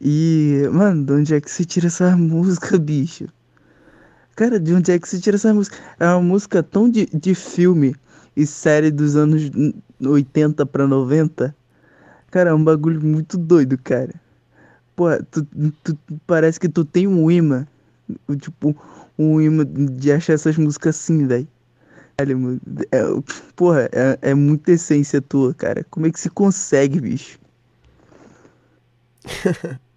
E, mano, de onde é que se tira essa música, bicho? Cara, de onde é que se tira essa música? É uma música tão de, de filme e série dos anos 80 pra 90. Cara, é um bagulho muito doido, cara. Pô, tu, tu- parece que tu tem um imã. Tipo, um imã de achar essas músicas assim, velho. É, porra, é, é muita essência tua, cara. Como é que se consegue, bicho?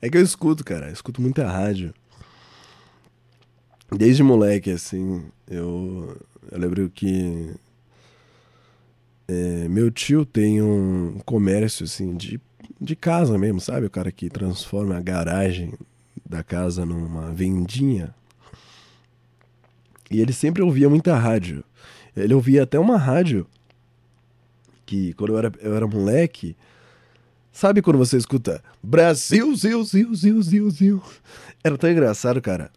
É que eu escuto, cara. Eu escuto muita rádio. Desde moleque, assim, eu, eu lembro que é, meu tio tem um comércio, assim, de, de casa mesmo, sabe? O cara que transforma a garagem da casa numa vendinha. E ele sempre ouvia muita rádio. Ele ouvia até uma rádio que, quando eu era, eu era moleque, Sabe quando você escuta Brasil, ziu, ziu, ziu, ziu, ziu? Era tão engraçado, cara.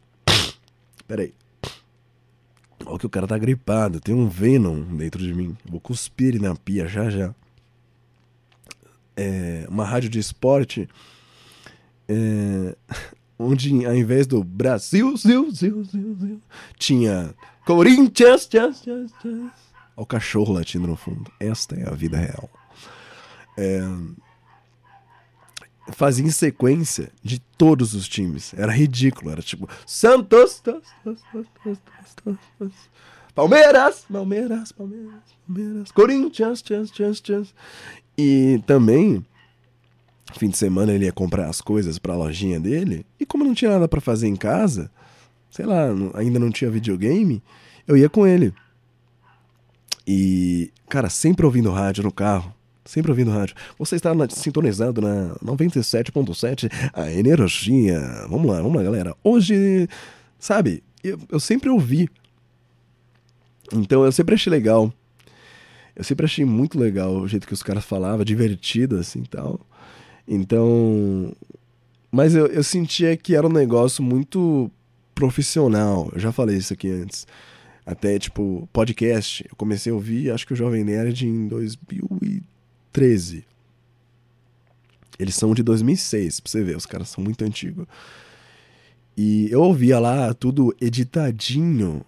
Peraí. Olha que o cara tá gripado, tem um Venom dentro de mim. Vou cuspir ele na pia já já. É, uma rádio de esporte é, onde ao invés do Brasil, Zil, Zil, Zil, Zil, tinha Corinthians, tchas, tchas, tchas. Olha o cachorro latindo no fundo. Esta é a vida real. É, fazia em sequência de todos os times. Era ridículo. Era tipo Santos, tos, tos, tos, tos, tos, tos. Palmeiras, Palmeiras, Palmeiras, Palmeiras, Corinthians, chance, chance. E também, fim de semana ele ia comprar as coisas para a lojinha dele. E como não tinha nada para fazer em casa, sei lá, ainda não tinha videogame, eu ia com ele. E, cara, sempre ouvindo rádio no carro. Sempre ouvindo rádio. Você está na, sintonizado na 97.7, a energia. Vamos lá, vamos lá, galera. Hoje, sabe, eu, eu sempre ouvi. Então eu sempre achei legal. Eu sempre achei muito legal o jeito que os caras falavam, divertido assim tal. Então. Mas eu, eu sentia que era um negócio muito profissional. Eu já falei isso aqui antes. Até, tipo, podcast. Eu comecei a ouvir, acho que o Jovem Nerd em 2013. Eles são de 2006, pra você ver, os caras são muito antigos. E eu ouvia lá tudo editadinho,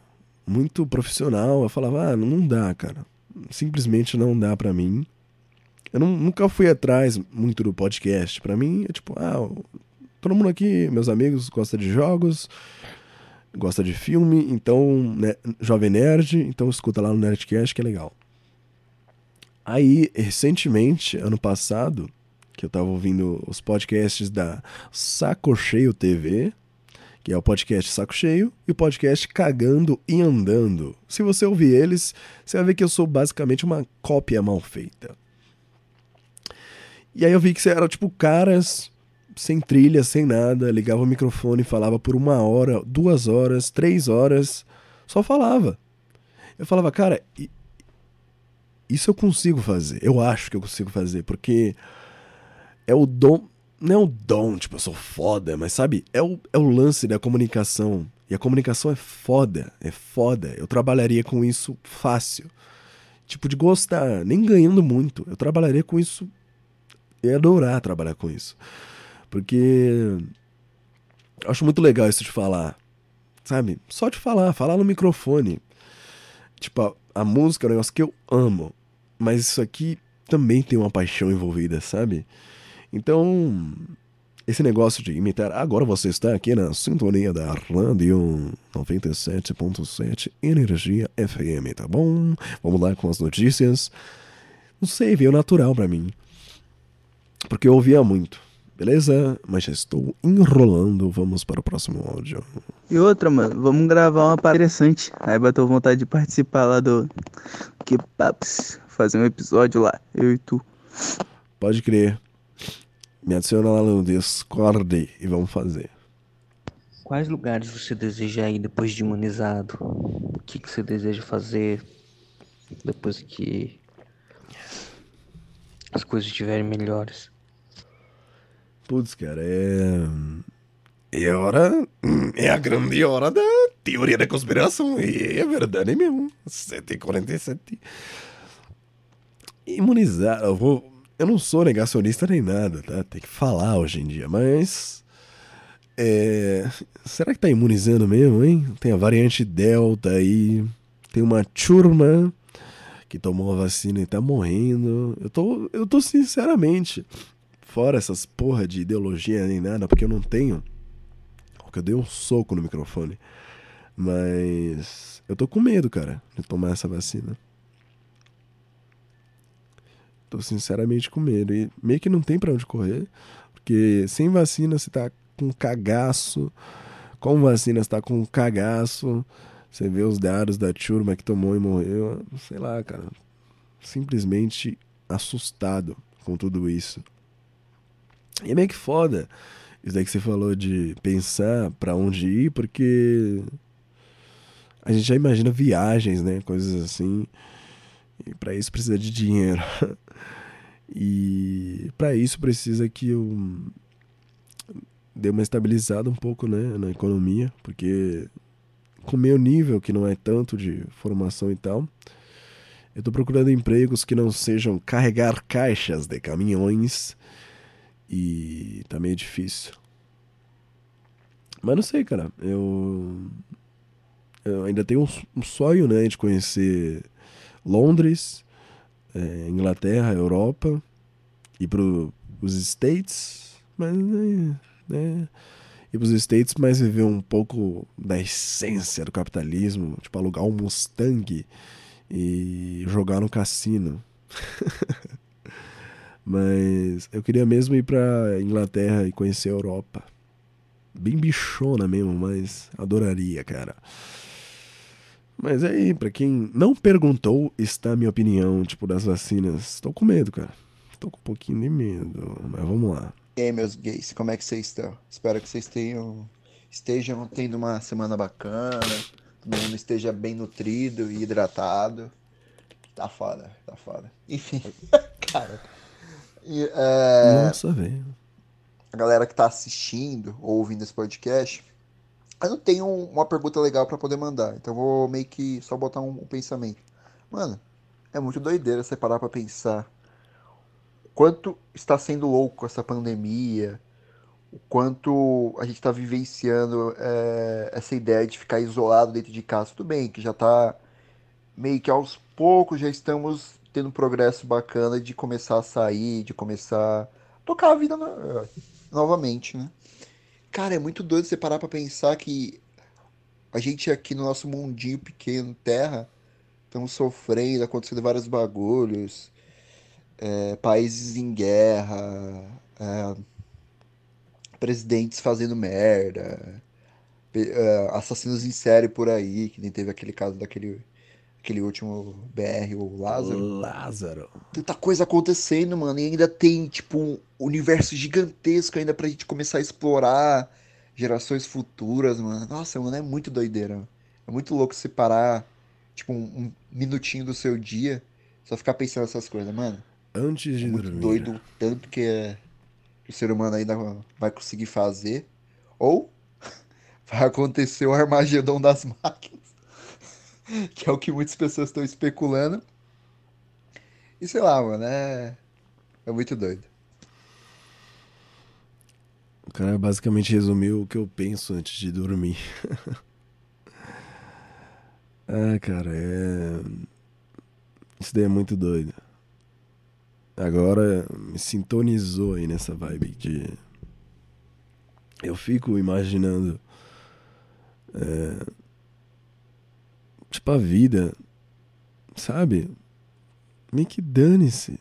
muito profissional. Eu falava, ah, não dá, cara. Simplesmente não dá pra mim. Eu não, nunca fui atrás muito do podcast. Pra mim, é tipo, ah, todo mundo aqui, meus amigos, gosta de jogos gosta de filme, então, né, Jovem Nerd, então escuta lá no Nerdcast que é legal. Aí, recentemente, ano passado, que eu tava ouvindo os podcasts da Saco Cheio TV, que é o podcast Saco Cheio, e o podcast Cagando e Andando. Se você ouvir eles, você vai ver que eu sou basicamente uma cópia mal feita. E aí eu vi que você era tipo caras sem trilha, sem nada, ligava o microfone e falava por uma hora, duas horas, três horas, só falava. Eu falava, cara, isso eu consigo fazer, eu acho que eu consigo fazer, porque é o dom, não é o dom, tipo, eu sou foda, mas sabe, é o, é o lance da comunicação. E a comunicação é foda, é foda. Eu trabalharia com isso fácil. Tipo, de gostar, nem ganhando muito. Eu trabalharia com isso. Eu ia adorar trabalhar com isso. Porque acho muito legal isso de falar. Sabe? Só de falar, falar no microfone. Tipo, a, a música é um negócio que eu amo. Mas isso aqui também tem uma paixão envolvida, sabe? Então, esse negócio de imitar. Agora você está aqui na sintonia da Rádio 97.7 Energia FM, tá bom? Vamos lá com as notícias. Não sei, veio natural para mim. Porque eu ouvia muito. Beleza? Mas já estou enrolando. Vamos para o próximo áudio. E outra, mano, vamos gravar uma parada interessante. Aí bateu vontade de participar lá do Que Paps. Fazer um episódio lá, eu e tu. Pode crer. Me adiciona lá no Discord e vamos fazer. Quais lugares você deseja ir depois de imunizado? O que, que você deseja fazer depois que as coisas estiverem melhores? Putz, cara, é. É hora. É a grande hora da teoria da conspiração. E é verdade mesmo. 7h47. Imunizar. Eu, vou, eu não sou negacionista nem nada, tá? Tem que falar hoje em dia, mas. É, será que tá imunizando mesmo, hein? Tem a variante Delta aí. Tem uma turma que tomou a vacina e tá morrendo. Eu tô, eu tô sinceramente Fora essas porra de ideologia nem nada, porque eu não tenho. Porque eu dei um soco no microfone. Mas eu tô com medo, cara, de tomar essa vacina. Tô sinceramente com medo. E meio que não tem para onde correr. Porque sem vacina você tá com cagaço. Com vacina você tá com cagaço. Você vê os dados da turma que tomou e morreu. Sei lá, cara. Simplesmente assustado com tudo isso. E é meio que foda isso daí que você falou de pensar para onde ir, porque a gente já imagina viagens, né? Coisas assim. E para isso precisa de dinheiro. e para isso precisa que eu dê uma estabilizada um pouco, né, na economia, porque com meu nível, que não é tanto de formação e tal, eu tô procurando empregos que não sejam carregar caixas de caminhões e tá meio difícil. Mas não sei, cara. Eu, eu ainda tenho um, sonho, né, de conhecer Londres, é, Inglaterra, Europa, ir para os States, mas né, né, ir para os States, mas viver um pouco da essência do capitalismo, tipo alugar um Mustang e jogar no cassino. mas eu queria mesmo ir para Inglaterra e conhecer a Europa. Bem bichona mesmo, mas adoraria, cara. Mas aí, pra quem não perguntou, está a minha opinião, tipo, das vacinas. Tô com medo, cara. Tô com um pouquinho de medo, mas vamos lá. E aí, meus gays, como é que vocês estão? Espero que vocês tenham, estejam tendo uma semana bacana, todo mundo esteja bem nutrido e hidratado. Tá foda, tá foda. Enfim, cara. E, é... Nossa, velho. A galera que tá assistindo ou ouvindo esse podcast, eu não tenho uma pergunta legal para poder mandar, então vou meio que só botar um, pensamento. Mano, é muito doideira você parar pra pensar quanto está sendo louco essa pandemia, o quanto a gente está vivenciando é, essa ideia de ficar isolado dentro de casa. Tudo bem, que já tá meio que aos poucos já estamos tendo um progresso bacana de começar a sair, de começar a tocar a vida no... novamente, né? Cara, é muito doido você parar pra pensar que a gente aqui no nosso mundinho pequeno, terra, estamos sofrendo, acontecendo vários bagulhos, é, países em guerra, é, presidentes fazendo merda, é, assassinos em série por aí, que nem teve aquele caso daquele aquele último BR, o Lázaro. Lázaro. Tanta coisa acontecendo, mano. E ainda tem, tipo, um universo gigantesco ainda pra gente começar a explorar gerações futuras, mano. Nossa, mano, é muito doideira. É muito louco separar, tipo, um, um minutinho do seu dia, só ficar pensando nessas coisas, mano. Antes de é muito dormir. doido o tanto que, é, o ser humano ainda vai conseguir fazer. Ou vai acontecer o Armagedon das máquinas. que é o que muitas pessoas estão especulando. E sei lá, mano, é. É muito doido. O cara basicamente resumiu o que eu penso antes de dormir. ah, cara, é. Isso daí é muito doido. Agora me sintonizou aí nessa vibe de. Eu fico imaginando. É... Tipo, a vida. Sabe? Meio que dane-se.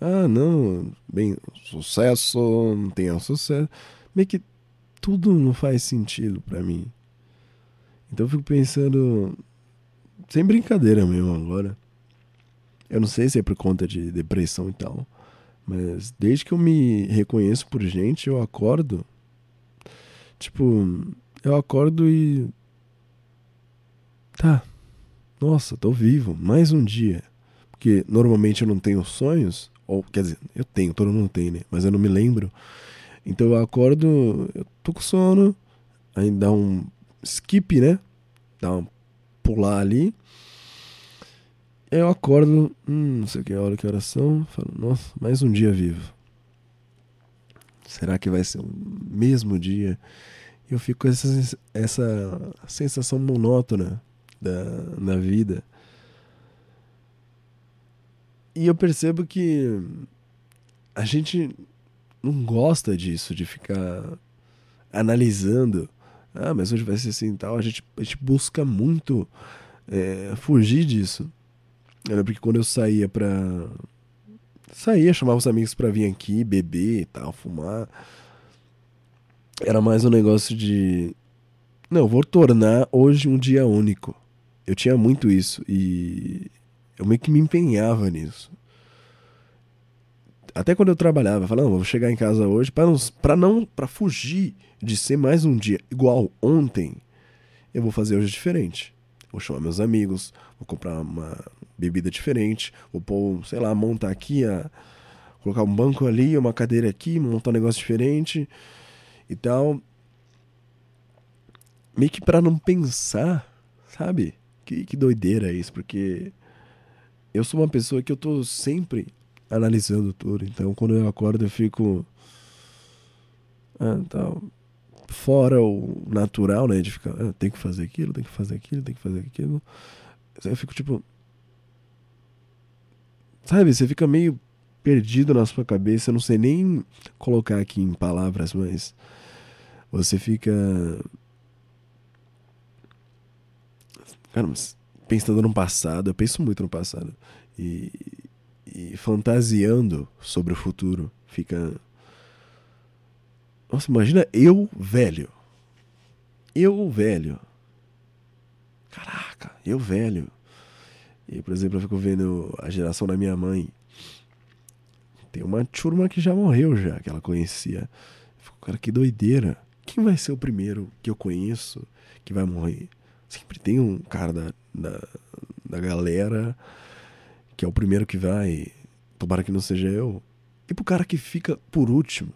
Ah, não. Bem, sucesso, não tenha sucesso. Meio que tudo não faz sentido para mim. Então eu fico pensando. Sem brincadeira mesmo agora. Eu não sei se é por conta de depressão e tal. Mas desde que eu me reconheço por gente, eu acordo. Tipo, eu acordo e. Tá. Nossa, tô vivo. Mais um dia. Porque normalmente eu não tenho sonhos. Ou, quer dizer, eu tenho, todo mundo tem, né? Mas eu não me lembro. Então eu acordo, eu tô com sono. Aí dá um skip, né? Dá um pular ali. Eu acordo, hum, não sei o que hora que horas são. Falo, nossa, mais um dia vivo. Será que vai ser o mesmo dia? Eu fico com essa, essa sensação monótona da, da vida. E eu percebo que a gente não gosta disso, de ficar analisando. Ah, mas hoje vai ser assim e tal. A gente, a gente busca muito é, fugir disso. Eu lembro que quando eu saía pra. Saía, chamava os amigos pra vir aqui, beber e tal, fumar. Era mais um negócio de. Não, vou tornar hoje um dia único. Eu tinha muito isso e eu meio que me empenhava nisso. Até quando eu trabalhava, falava, não, vou chegar em casa hoje para não para não para fugir de ser mais um dia igual ontem. Eu vou fazer hoje diferente. Vou chamar meus amigos, vou comprar uma bebida diferente, vou pôr, sei lá, montar aqui a colocar um banco ali, uma cadeira aqui, montar um negócio diferente e tal. Meio que para não pensar Sabe? Que, que doideira isso, porque eu sou uma pessoa que eu tô sempre analisando tudo. Então, quando eu acordo, eu fico. Ah, tá. Fora o natural, né? De ficar. Ah, tem que fazer aquilo, tem que fazer aquilo, tem que fazer aquilo. Eu fico tipo. Sabe? Você fica meio perdido na sua cabeça. Eu não sei nem colocar aqui em palavras, mas. Você fica. Cara, mas pensando no passado, eu penso muito no passado. E, e fantasiando sobre o futuro. Fica. Nossa, imagina eu velho. Eu velho. Caraca, eu velho. E, por exemplo, eu fico vendo a geração da minha mãe. Tem uma turma que já morreu já, que ela conhecia. Fico, cara, que doideira. Quem vai ser o primeiro que eu conheço que vai morrer? Sempre tem um cara da, da, da galera que é o primeiro que vai. Tomara que não seja eu. E pro cara que fica por último,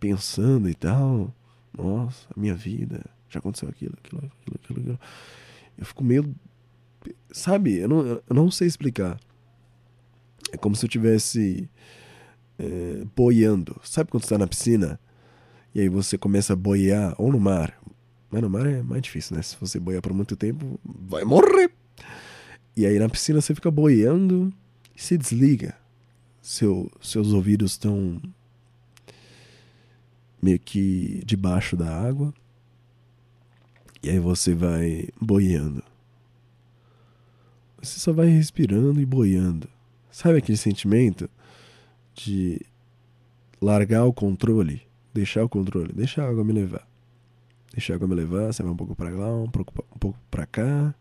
pensando e tal. Nossa, minha vida. Já aconteceu aquilo, aquilo, aquilo, aquilo. aquilo. Eu fico meio. Sabe, eu não, eu não sei explicar. É como se eu tivesse é, boiando. Sabe quando você tá na piscina? E aí você começa a boiar, ou no mar. Mas no mar é mais difícil, né? Se você boiar por muito tempo, vai morrer. E aí na piscina você fica boiando e se desliga. Seu, seus ouvidos estão meio que debaixo da água. E aí você vai boiando. Você só vai respirando e boiando. Sabe aquele sentimento de largar o controle, deixar o controle, deixar a água me levar. Deixar a água me levar, você vai um pouco para lá, um pouco, um pouco para cá.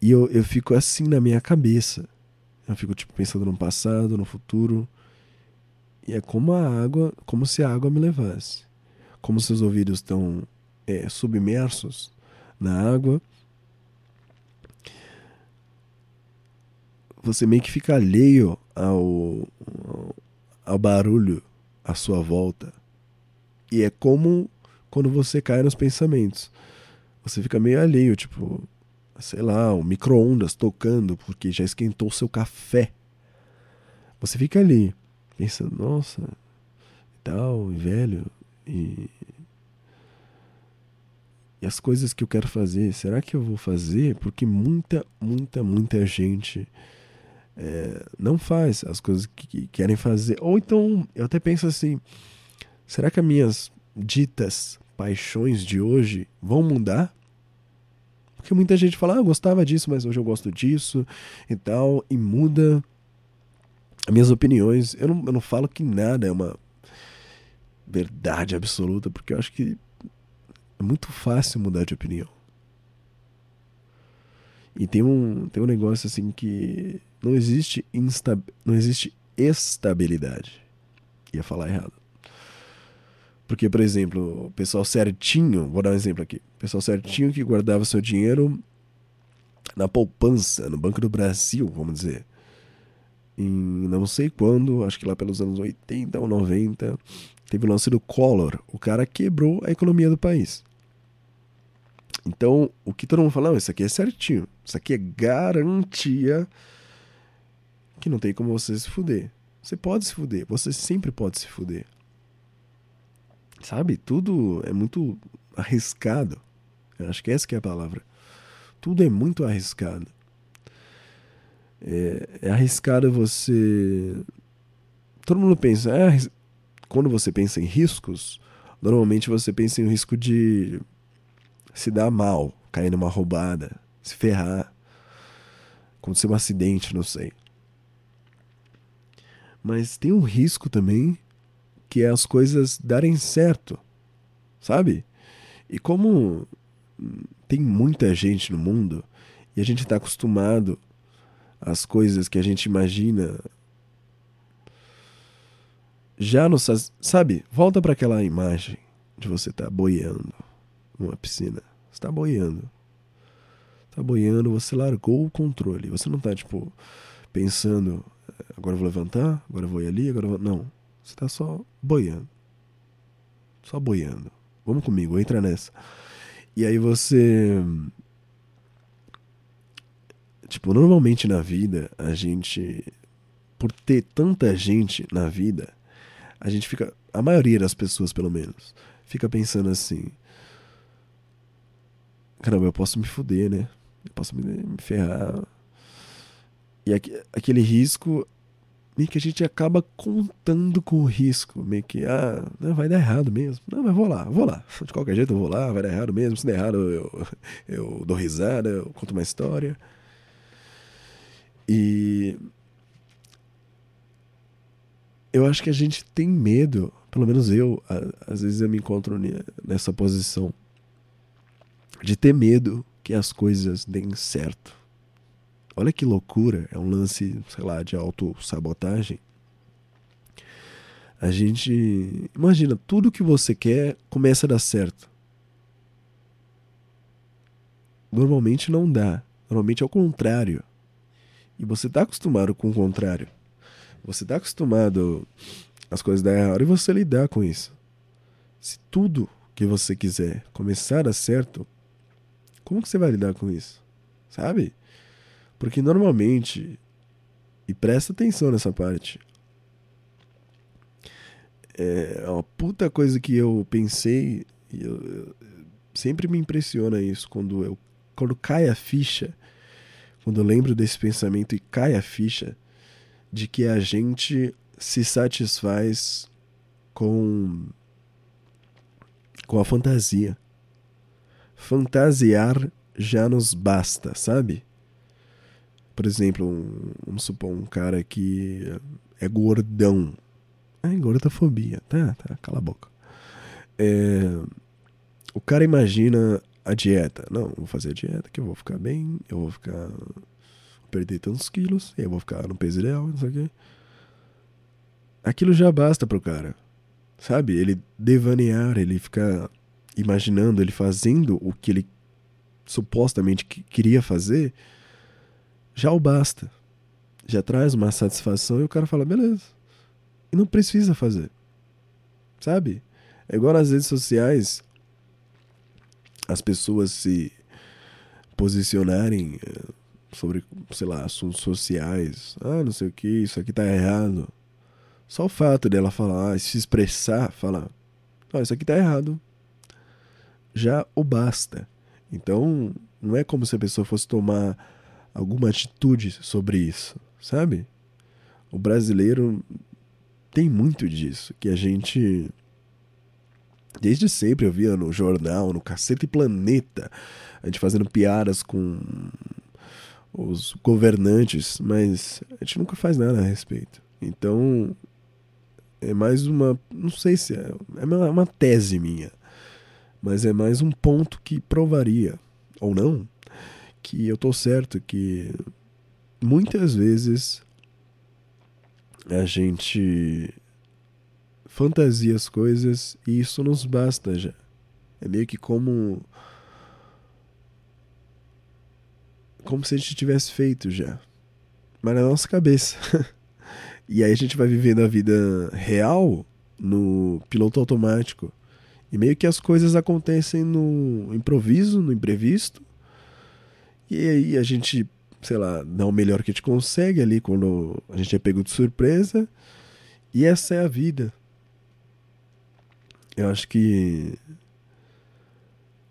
E eu, eu fico assim na minha cabeça. Eu fico tipo pensando no passado, no futuro. E é como a água, como se a água me levasse. Como seus ouvidos estão é, submersos na água. Você meio que fica alheio ao, ao barulho à sua volta. E é como quando você cai nos pensamentos. Você fica meio alheio, tipo, sei lá, o micro-ondas tocando porque já esquentou o seu café. Você fica ali, pensando, nossa, e tal, e velho, e. E as coisas que eu quero fazer, será que eu vou fazer? Porque muita, muita, muita gente é, não faz as coisas que, que querem fazer. Ou então, eu até penso assim: será que as minhas ditas paixões de hoje vão mudar? Porque muita gente fala, ah, eu gostava disso, mas hoje eu gosto disso e tal, e muda as minhas opiniões. Eu não, eu não falo que nada é uma verdade absoluta, porque eu acho que é muito fácil mudar de opinião. E tem um, tem um negócio assim que não existe, insta, não existe estabilidade. Ia falar errado. Porque, por exemplo, o pessoal certinho, vou dar um exemplo aqui. O pessoal certinho que guardava seu dinheiro na poupança, no Banco do Brasil, vamos dizer. Em não sei quando, acho que lá pelos anos 80 ou 90, teve o lance do Collor. O cara quebrou a economia do país. Então, o que todo mundo fala, não, isso aqui é certinho. Isso aqui é garantia que não tem como você se fuder. Você pode se fuder, você sempre pode se fuder. Sabe? Tudo é muito arriscado. Eu acho que essa que é a palavra. Tudo é muito arriscado. É, é arriscado você. Todo mundo pensa. É arris... Quando você pensa em riscos, normalmente você pensa em um risco de se dar mal, cair numa roubada, se ferrar, acontecer um acidente, não sei. Mas tem um risco também que é as coisas darem certo, sabe? E como tem muita gente no mundo e a gente está acostumado às coisas que a gente imagina já no sabe? Volta para aquela imagem de você estar tá boiando numa piscina. Você está boiando. Está boiando você largou o controle. Você não está tipo pensando agora eu vou levantar agora eu vou ir ali agora eu vou... não você tá só boiando. Só boiando. Vamos comigo, entra nessa. E aí você Tipo, normalmente na vida, a gente. Por ter tanta gente na vida, a gente fica. A maioria das pessoas, pelo menos, fica pensando assim. Caramba, eu posso me fuder, né? Eu posso me, me ferrar. E aqu- aquele risco, meio que a gente acaba contando com o risco. Meio que, ah, não, vai dar errado mesmo. Não, mas vou lá, vou lá. De qualquer jeito eu vou lá, vai dar errado mesmo. Se der errado, eu, eu dou risada, eu conto uma história. E. Eu acho que a gente tem medo, pelo menos eu, às vezes eu me encontro ne- nessa posição, de ter medo que as coisas deem certo. Olha que loucura, é um lance, sei lá, de autossabotagem. A gente. Imagina, tudo que você quer começa a dar certo. Normalmente não dá. Normalmente é o contrário. E você tá acostumado com o contrário. Você tá acostumado as coisas dar errado e você lidar com isso. Se tudo que você quiser começar a dar certo, como que você vai lidar com isso? Sabe? Porque normalmente, e presta atenção nessa parte, é uma puta coisa que eu pensei, e eu, eu- sempre me impressiona isso, quando, eu, quando cai a ficha, quando eu lembro desse pensamento e cai a ficha, de que a gente se satisfaz com, com a fantasia. Fantasiar já nos basta, sabe? Por exemplo, um, vamos supor um cara que é gordão. É gordofobia, tá, tá, cala a boca. É, o cara imagina a dieta. Não, vou fazer a dieta que eu vou ficar bem, eu vou ficar. Vou perder tantos quilos, e eu vou ficar no peso ideal, não sei o quê. Aquilo já basta pro cara. Sabe? Ele devanear, ele ficar imaginando, ele fazendo o que ele supostamente que- queria fazer, já o basta. Já traz uma satisfação e o cara fala, beleza. E não precisa fazer. Sabe? É igual nas redes sociais as pessoas se posicionarem eh, sobre, sei lá, assuntos sociais. Ah, não sei o que, isso aqui tá errado. Só o fato dela falar, se expressar, falar, ah, isso aqui tá errado. Já o basta. Então, não é como se a pessoa fosse tomar alguma atitude sobre isso, sabe? O brasileiro tem muito disso, que a gente desde sempre eu via no jornal, no Cacete Planeta, a gente fazendo piadas com os governantes, mas a gente nunca faz nada a respeito. Então, é mais uma, não sei se é, é uma, tese minha, mas é mais um ponto que provaria, ou não, que eu tô certo que muitas vezes a gente fantasia as coisas e isso nos basta já. É meio que como como se a gente tivesse feito já. Mas na nossa cabeça. e aí a gente vai vivendo a vida real no piloto automático. E meio que as coisas acontecem no improviso, no imprevisto. E aí a gente, sei lá, dá o melhor que a gente consegue ali quando a gente é pego de surpresa. E essa é a vida. Eu acho que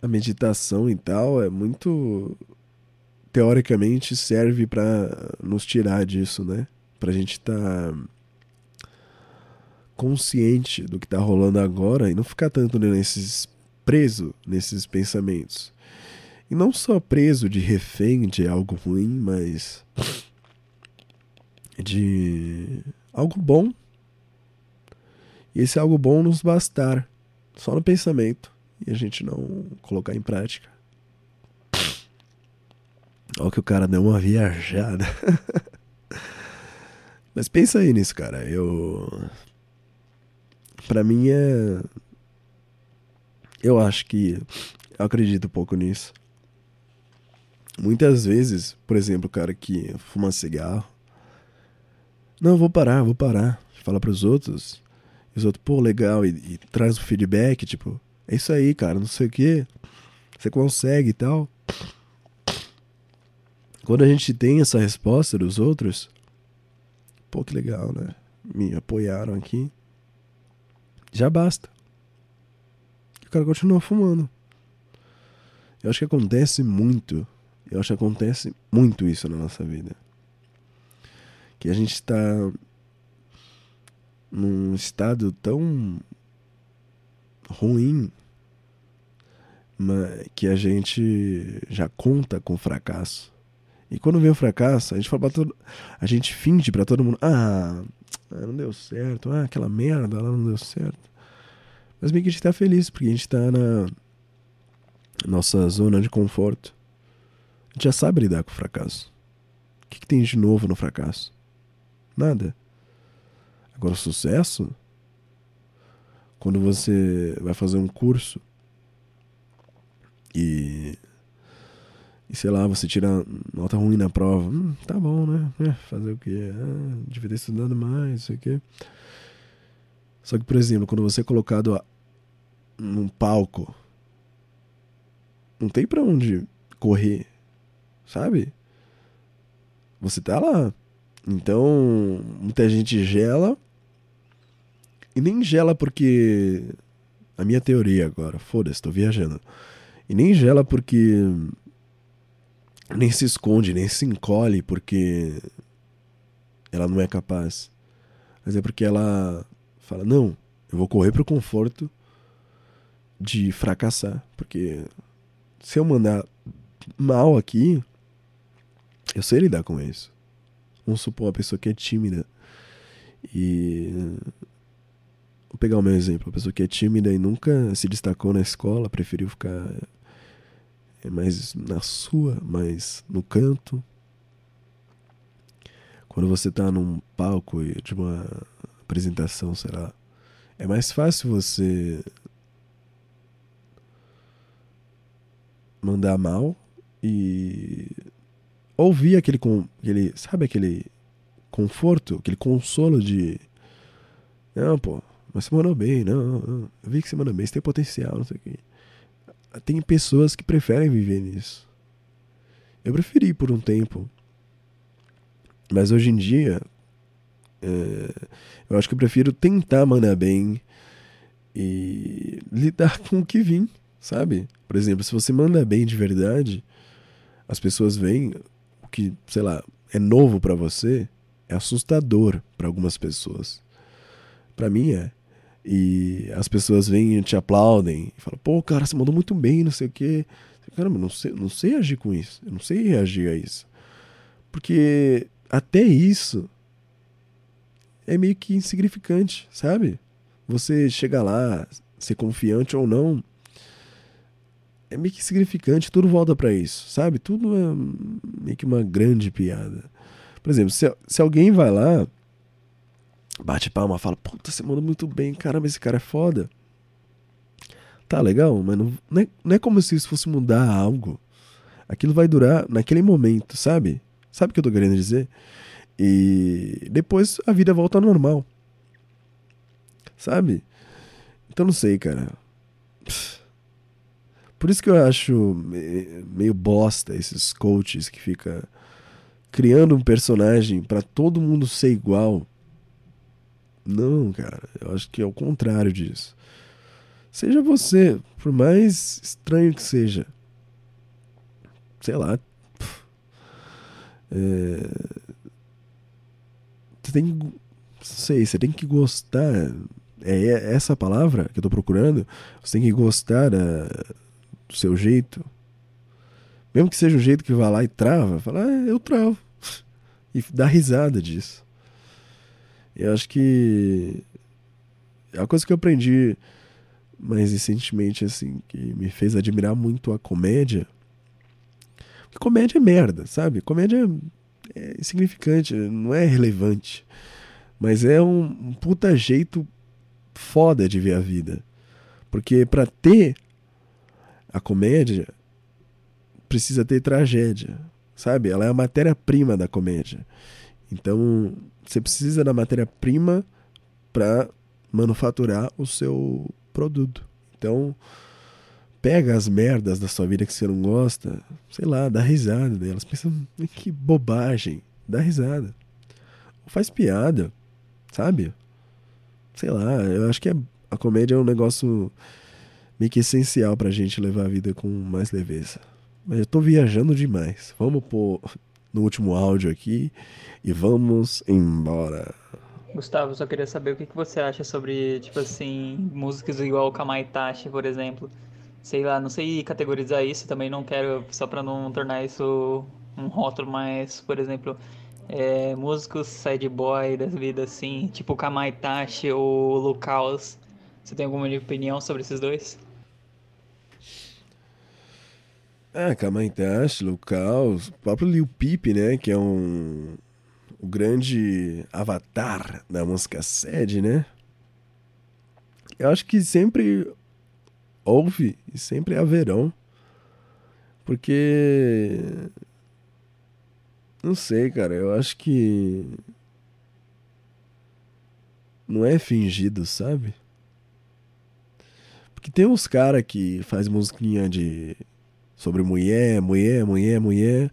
a meditação e tal é muito teoricamente serve para nos tirar disso, né? Pra gente estar tá consciente do que tá rolando agora e não ficar tanto nesses preso nesses pensamentos. E não só preso de refém de algo ruim, mas de algo bom. E esse algo bom nos bastar só no pensamento e a gente não colocar em prática. Olha que o cara deu uma viajada. Mas pensa aí nisso, cara. Eu. Pra mim é. Eu acho que. Eu acredito um pouco nisso. Muitas vezes, por exemplo, o cara que fuma cigarro. Não, vou parar, vou parar. Fala pros outros. E os outros, pô, legal. E, e traz o feedback, tipo, é isso aí, cara, não sei o que. Você consegue e tal. quando a gente tem essa resposta dos outros, pô, que legal, né? Me apoiaram aqui. Já basta. O cara continua fumando. Eu acho que acontece muito. Eu acho que acontece muito isso na nossa vida. Que a gente está num estado tão ruim que a gente já conta com fracasso. E quando vem o fracasso, a gente fala todo, a gente finge para todo mundo, ah, não deu certo, ah, aquela merda não deu certo. Mas meio que a gente tá feliz porque a gente tá na nossa zona de conforto. A gente já sabe lidar com o fracasso. O que, que tem de novo no fracasso? Nada. Agora, o sucesso, quando você vai fazer um curso e, e sei lá, você tira nota ruim na prova, hum, tá bom, né? É, fazer o quê? Ah, devia ter estudado mais, sei o quê. Só que, por exemplo, quando você é colocado num palco, não tem para onde correr, sabe? Você tá lá. Então, muita gente gela. E nem gela porque. A minha teoria agora, foda-se, tô viajando. E nem gela porque. Nem se esconde, nem se encolhe porque. Ela não é capaz. Mas é porque ela fala: não, eu vou correr pro conforto de fracassar. Porque se eu mandar mal aqui, eu sei lidar com isso. Vamos supor uma pessoa que é tímida e. Vou pegar o meu exemplo. Uma pessoa que é tímida e nunca se destacou na escola, preferiu ficar mais na sua, mais no canto. Quando você está num palco de uma apresentação, sei lá, é mais fácil você mandar mal e ouvir aquele, aquele sabe aquele conforto, aquele consolo de não, pô, mas você mandou bem, não, não, eu vi que você mandou bem, você tem potencial, não sei o que. Tem pessoas que preferem viver nisso. Eu preferi por um tempo. Mas hoje em dia, é, eu acho que eu prefiro tentar mandar bem e lidar com o que vim, sabe? Por exemplo, se você manda bem de verdade, as pessoas o que, sei lá, é novo para você, é assustador para algumas pessoas. Para mim é. E as pessoas vêm e te aplaudem e falam, pô, cara, você mandou muito bem, não sei o quê. Caramba, não sei, não sei agir com isso. Eu não sei reagir a isso. Porque até isso é meio que insignificante, sabe? Você chega lá, ser confiante ou não, é meio que significante, tudo volta para isso, sabe? Tudo é meio que uma grande piada. Por exemplo, se, se alguém vai lá, bate palma, fala, puta, você manda muito bem, caramba, esse cara é foda. Tá legal, mas não, não, é, não é como se isso fosse mudar algo. Aquilo vai durar naquele momento, sabe? Sabe o que eu tô querendo dizer? E depois a vida volta ao normal. Sabe? Então não sei, cara. Pff por isso que eu acho meio bosta esses coaches que fica criando um personagem para todo mundo ser igual. Não, cara, eu acho que é o contrário disso. Seja você, por mais estranho que seja. Sei lá. É, você tem que. Sei, você tem que gostar. É essa palavra que eu tô procurando. Você tem que gostar da do seu jeito, mesmo que seja o jeito que vai lá e trava, fala, ah, eu travo. E dá risada disso. Eu acho que é uma coisa que eu aprendi mais recentemente, assim, que me fez admirar muito a comédia. Porque comédia é merda, sabe? Comédia é insignificante, não é relevante. Mas é um, um puta jeito foda de ver a vida. Porque para ter a comédia precisa ter tragédia, sabe? Ela é a matéria-prima da comédia. Então, você precisa da matéria-prima para manufaturar o seu produto. Então, pega as merdas da sua vida que você não gosta, sei lá, dá risada delas. Pensa, que bobagem, dá risada. Ou faz piada, sabe? Sei lá, eu acho que a comédia é um negócio meio que essencial pra gente levar a vida com mais leveza. Mas eu tô viajando demais. Vamos pôr no último áudio aqui e vamos embora. Gustavo, só queria saber o que, você acha sobre, tipo assim, músicas igual Kamaitachi, por exemplo. Sei lá, não sei categorizar isso, também não quero, só pra não tornar isso um rótulo, mas, por exemplo, é, músicos sad boy das vidas assim, tipo Kamaitachi ou Lucaus. Você tem alguma opinião sobre esses dois? Ah, Kamaitachi, Lucaus, o próprio Lil Peep, né, que é um o grande avatar da música sede, né? Eu acho que sempre houve e sempre haverão. Porque. Não sei, cara. Eu acho que. Não é fingido, sabe? Porque tem uns caras que faz musiquinha de. Sobre mulher, mulher, mulher, mulher.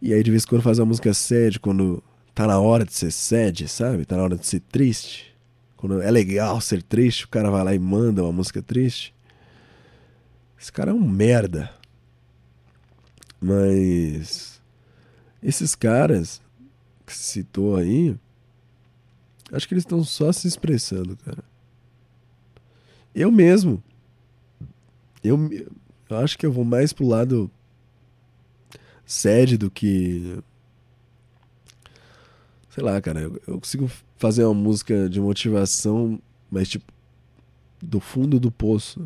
E aí de vez em quando faz uma música sede quando tá na hora de ser sad, sabe? Tá na hora de ser triste. Quando é legal ser triste, o cara vai lá e manda uma música triste. Esse cara é um merda. Mas esses caras que citou aí, acho que eles estão só se expressando, cara. Eu mesmo. Eu, eu acho que eu vou mais pro lado sad do que sei lá, cara, eu, consigo fazer uma música de motivação, mas tipo, do fundo do poço.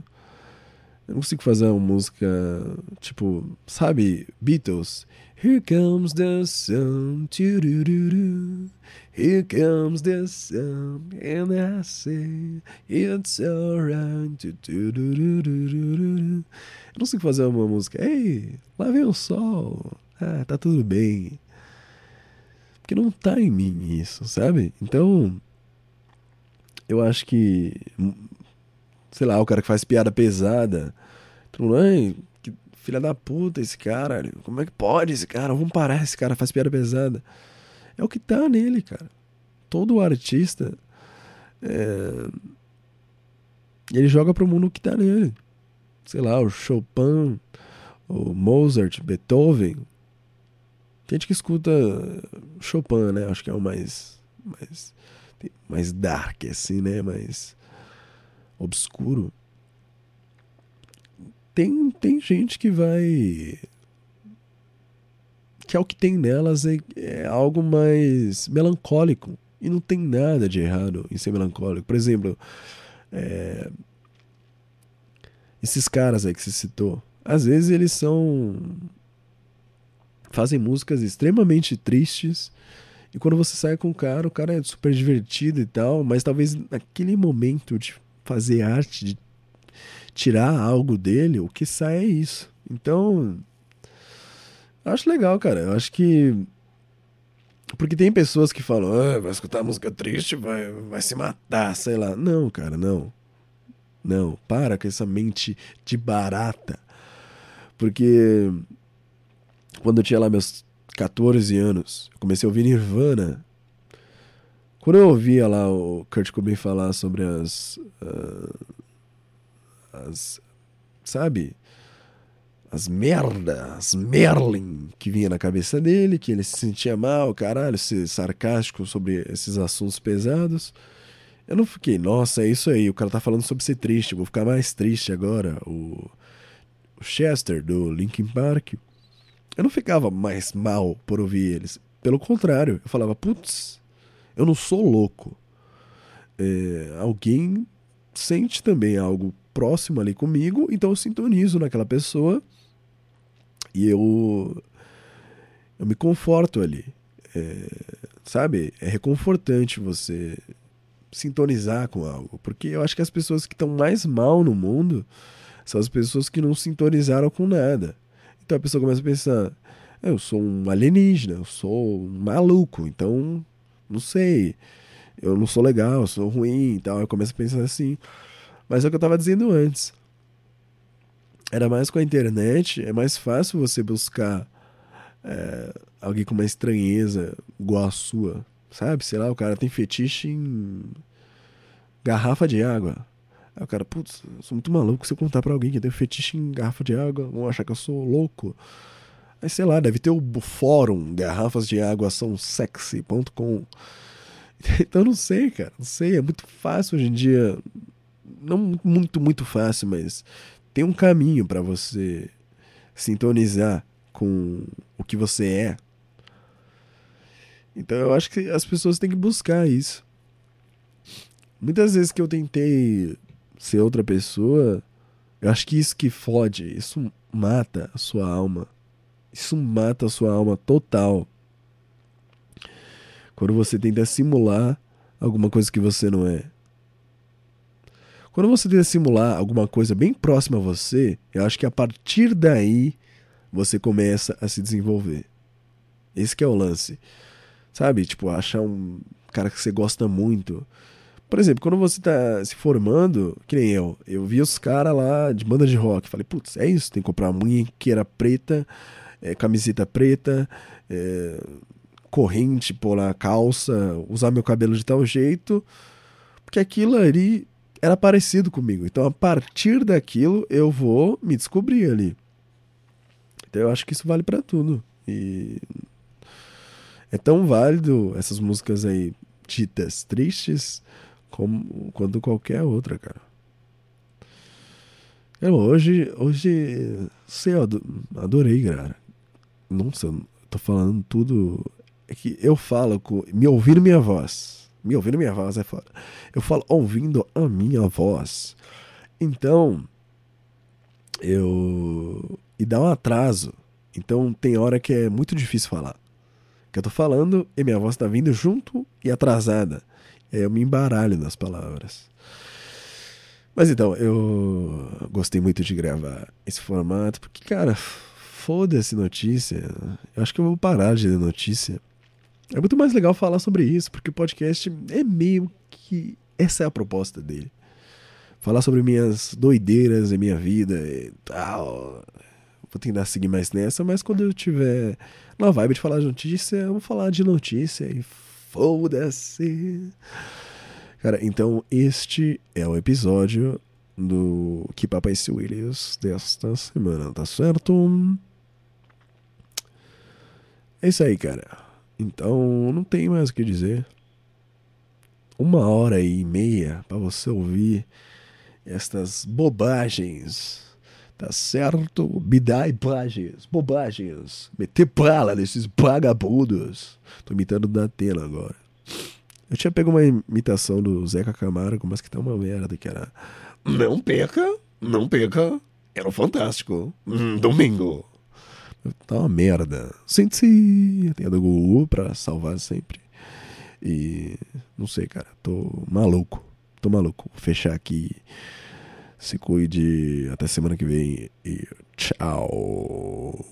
Eu não consigo fazer uma música, tipo, sabe, Beatles. Here comes the sun. Here comes the sun, and I say it's alright. Eu não consigo fazer uma música. Ei, lá vem o sol. Ah, tá tudo bem. Porque não tá em mim isso, sabe? Então, eu acho que. Sei lá, o cara que faz piada pesada. Todo mundo, que filha da puta esse cara. Como é que pode esse cara? Vamos parar, esse cara faz piada pesada. É o que tá nele, cara. Todo artista. É... Ele joga pro mundo o que tá nele. Sei lá, o Chopin, o Mozart, Beethoven, tem gente que escuta Chopin, né? Acho que é o mais, mais, mais dark, assim, né? Mais obscuro. Tem, tem gente que vai. Que é o que tem nelas é, é algo mais melancólico. E não tem nada de errado em ser melancólico. Por exemplo, é, esses caras aí que você citou, às vezes eles são fazem músicas extremamente tristes. E quando você sai com o cara, o cara é super divertido e tal, mas talvez naquele momento de fazer arte, de tirar algo dele, o que sai é isso. Então, eu acho legal, cara. Eu acho que. Porque tem pessoas que falam, ah, vai escutar música triste, vai, vai se matar, sei lá. Não, cara, não. Não, para com essa mente de barata. Porque quando eu tinha lá meus 14 anos, comecei a ouvir Nirvana. Quando eu ouvia lá o Kurt Cobain falar sobre as. Uh, as. Sabe? As merda, as Merlin que vinha na cabeça dele, que ele se sentia mal, caralho, ser sarcástico sobre esses assuntos pesados. Eu não fiquei, nossa, é isso aí, o cara tá falando sobre ser triste, vou ficar mais triste agora. O, o Chester, do Linkin Park, eu não ficava mais mal por ouvir eles. Pelo contrário, eu falava, putz, eu não sou louco. É, alguém sente também algo próximo ali comigo, então eu sintonizo naquela pessoa e eu, eu me conforto ali. É, sabe? É reconfortante você sintonizar com algo, porque eu acho que as pessoas que estão mais mal no mundo são as pessoas que não sintonizaram com nada. Então a pessoa começa a pensar: é, eu sou um alienígena, eu sou um maluco, então não sei, eu não sou legal, eu sou ruim e tal. Eu começo a pensar assim. Mas é o que eu estava dizendo antes. Era mais com a internet, é mais fácil você buscar é, alguém com uma estranheza igual a sua, sabe? Sei lá, o cara tem fetiche em garrafa de água. Aí o cara, putz, eu sou muito maluco se eu contar pra alguém que tem fetiche em garrafa de água, vão achar que eu sou louco. Aí sei lá, deve ter o fórum garrafas de água são sexy.com. Então não sei, cara, não sei, é muito fácil hoje em dia. Não muito, muito fácil, mas tem um caminho para você sintonizar com o que você é. Então eu acho que as pessoas têm que buscar isso. Muitas vezes que eu tentei ser outra pessoa, eu acho que isso que fode, isso mata a sua alma. Isso mata a sua alma total. Quando você tenta simular alguma coisa que você não é. Quando você tenta simular alguma coisa bem próxima a você, eu acho que a partir daí você começa a se desenvolver. Esse é o lance. Sabe? Tipo, achar um cara que você gosta muito. Por exemplo, quando você tá se formando, que nem eu, eu vi os caras lá de banda de rock. Falei, putz, é isso, tem que comprar uma munhequeira preta, é, camiseta preta, é, corrente, pôr na calça, usar meu cabelo de tal jeito. Porque aquilo ali era parecido comigo. Então, a partir daquilo, eu vou me descobrir ali. Então, eu acho que isso vale para tudo. E é tão válido essas músicas aí ditas tristes como quanto qualquer outra, cara. Eu hoje, hoje, sei, eu adorei, cara. Nossa, eu tô falando tudo. É que eu falo com. Me ouvindo minha voz me ouvindo minha voz é foda. Eu falo ouvindo a minha voz. Então, eu. E dá um atraso. Então tem hora que é muito difícil falar. Que eu tô falando e minha voz tá vindo junto e atrasada. E aí eu me embaralho nas palavras. Mas então, eu gostei muito de gravar esse formato, porque, cara, foda-se notícia. Eu acho que eu vou parar de ler notícia. É muito mais legal falar sobre isso, porque o podcast é meio que. Essa é a proposta dele. Falar sobre minhas doideiras e minha vida e tal. Vou tentar seguir mais nessa, mas quando eu tiver na vibe de falar de notícia, eu vou falar de notícia e foda-se. Cara, então este é o episódio do Que Papai é Williams desta semana, tá certo? É isso aí, cara. Então, não tem mais o que dizer. Uma hora e meia para você ouvir estas bobagens. Tá certo? Bidai bobagens, bobagens. Meter bala nesses vagabundos. Tô imitando da Atena agora. Eu tinha pego uma imitação do Zeca Camargo, mas que tá uma merda, que era Não perca, não perca, era um fantástico. Hum, domingo. Tá uma merda. Sente-se. Tem a do Google pra salvar sempre. E não sei, cara. Tô maluco. Tô maluco. Vou fechar aqui. Se cuide. Até semana que vem. E tchau.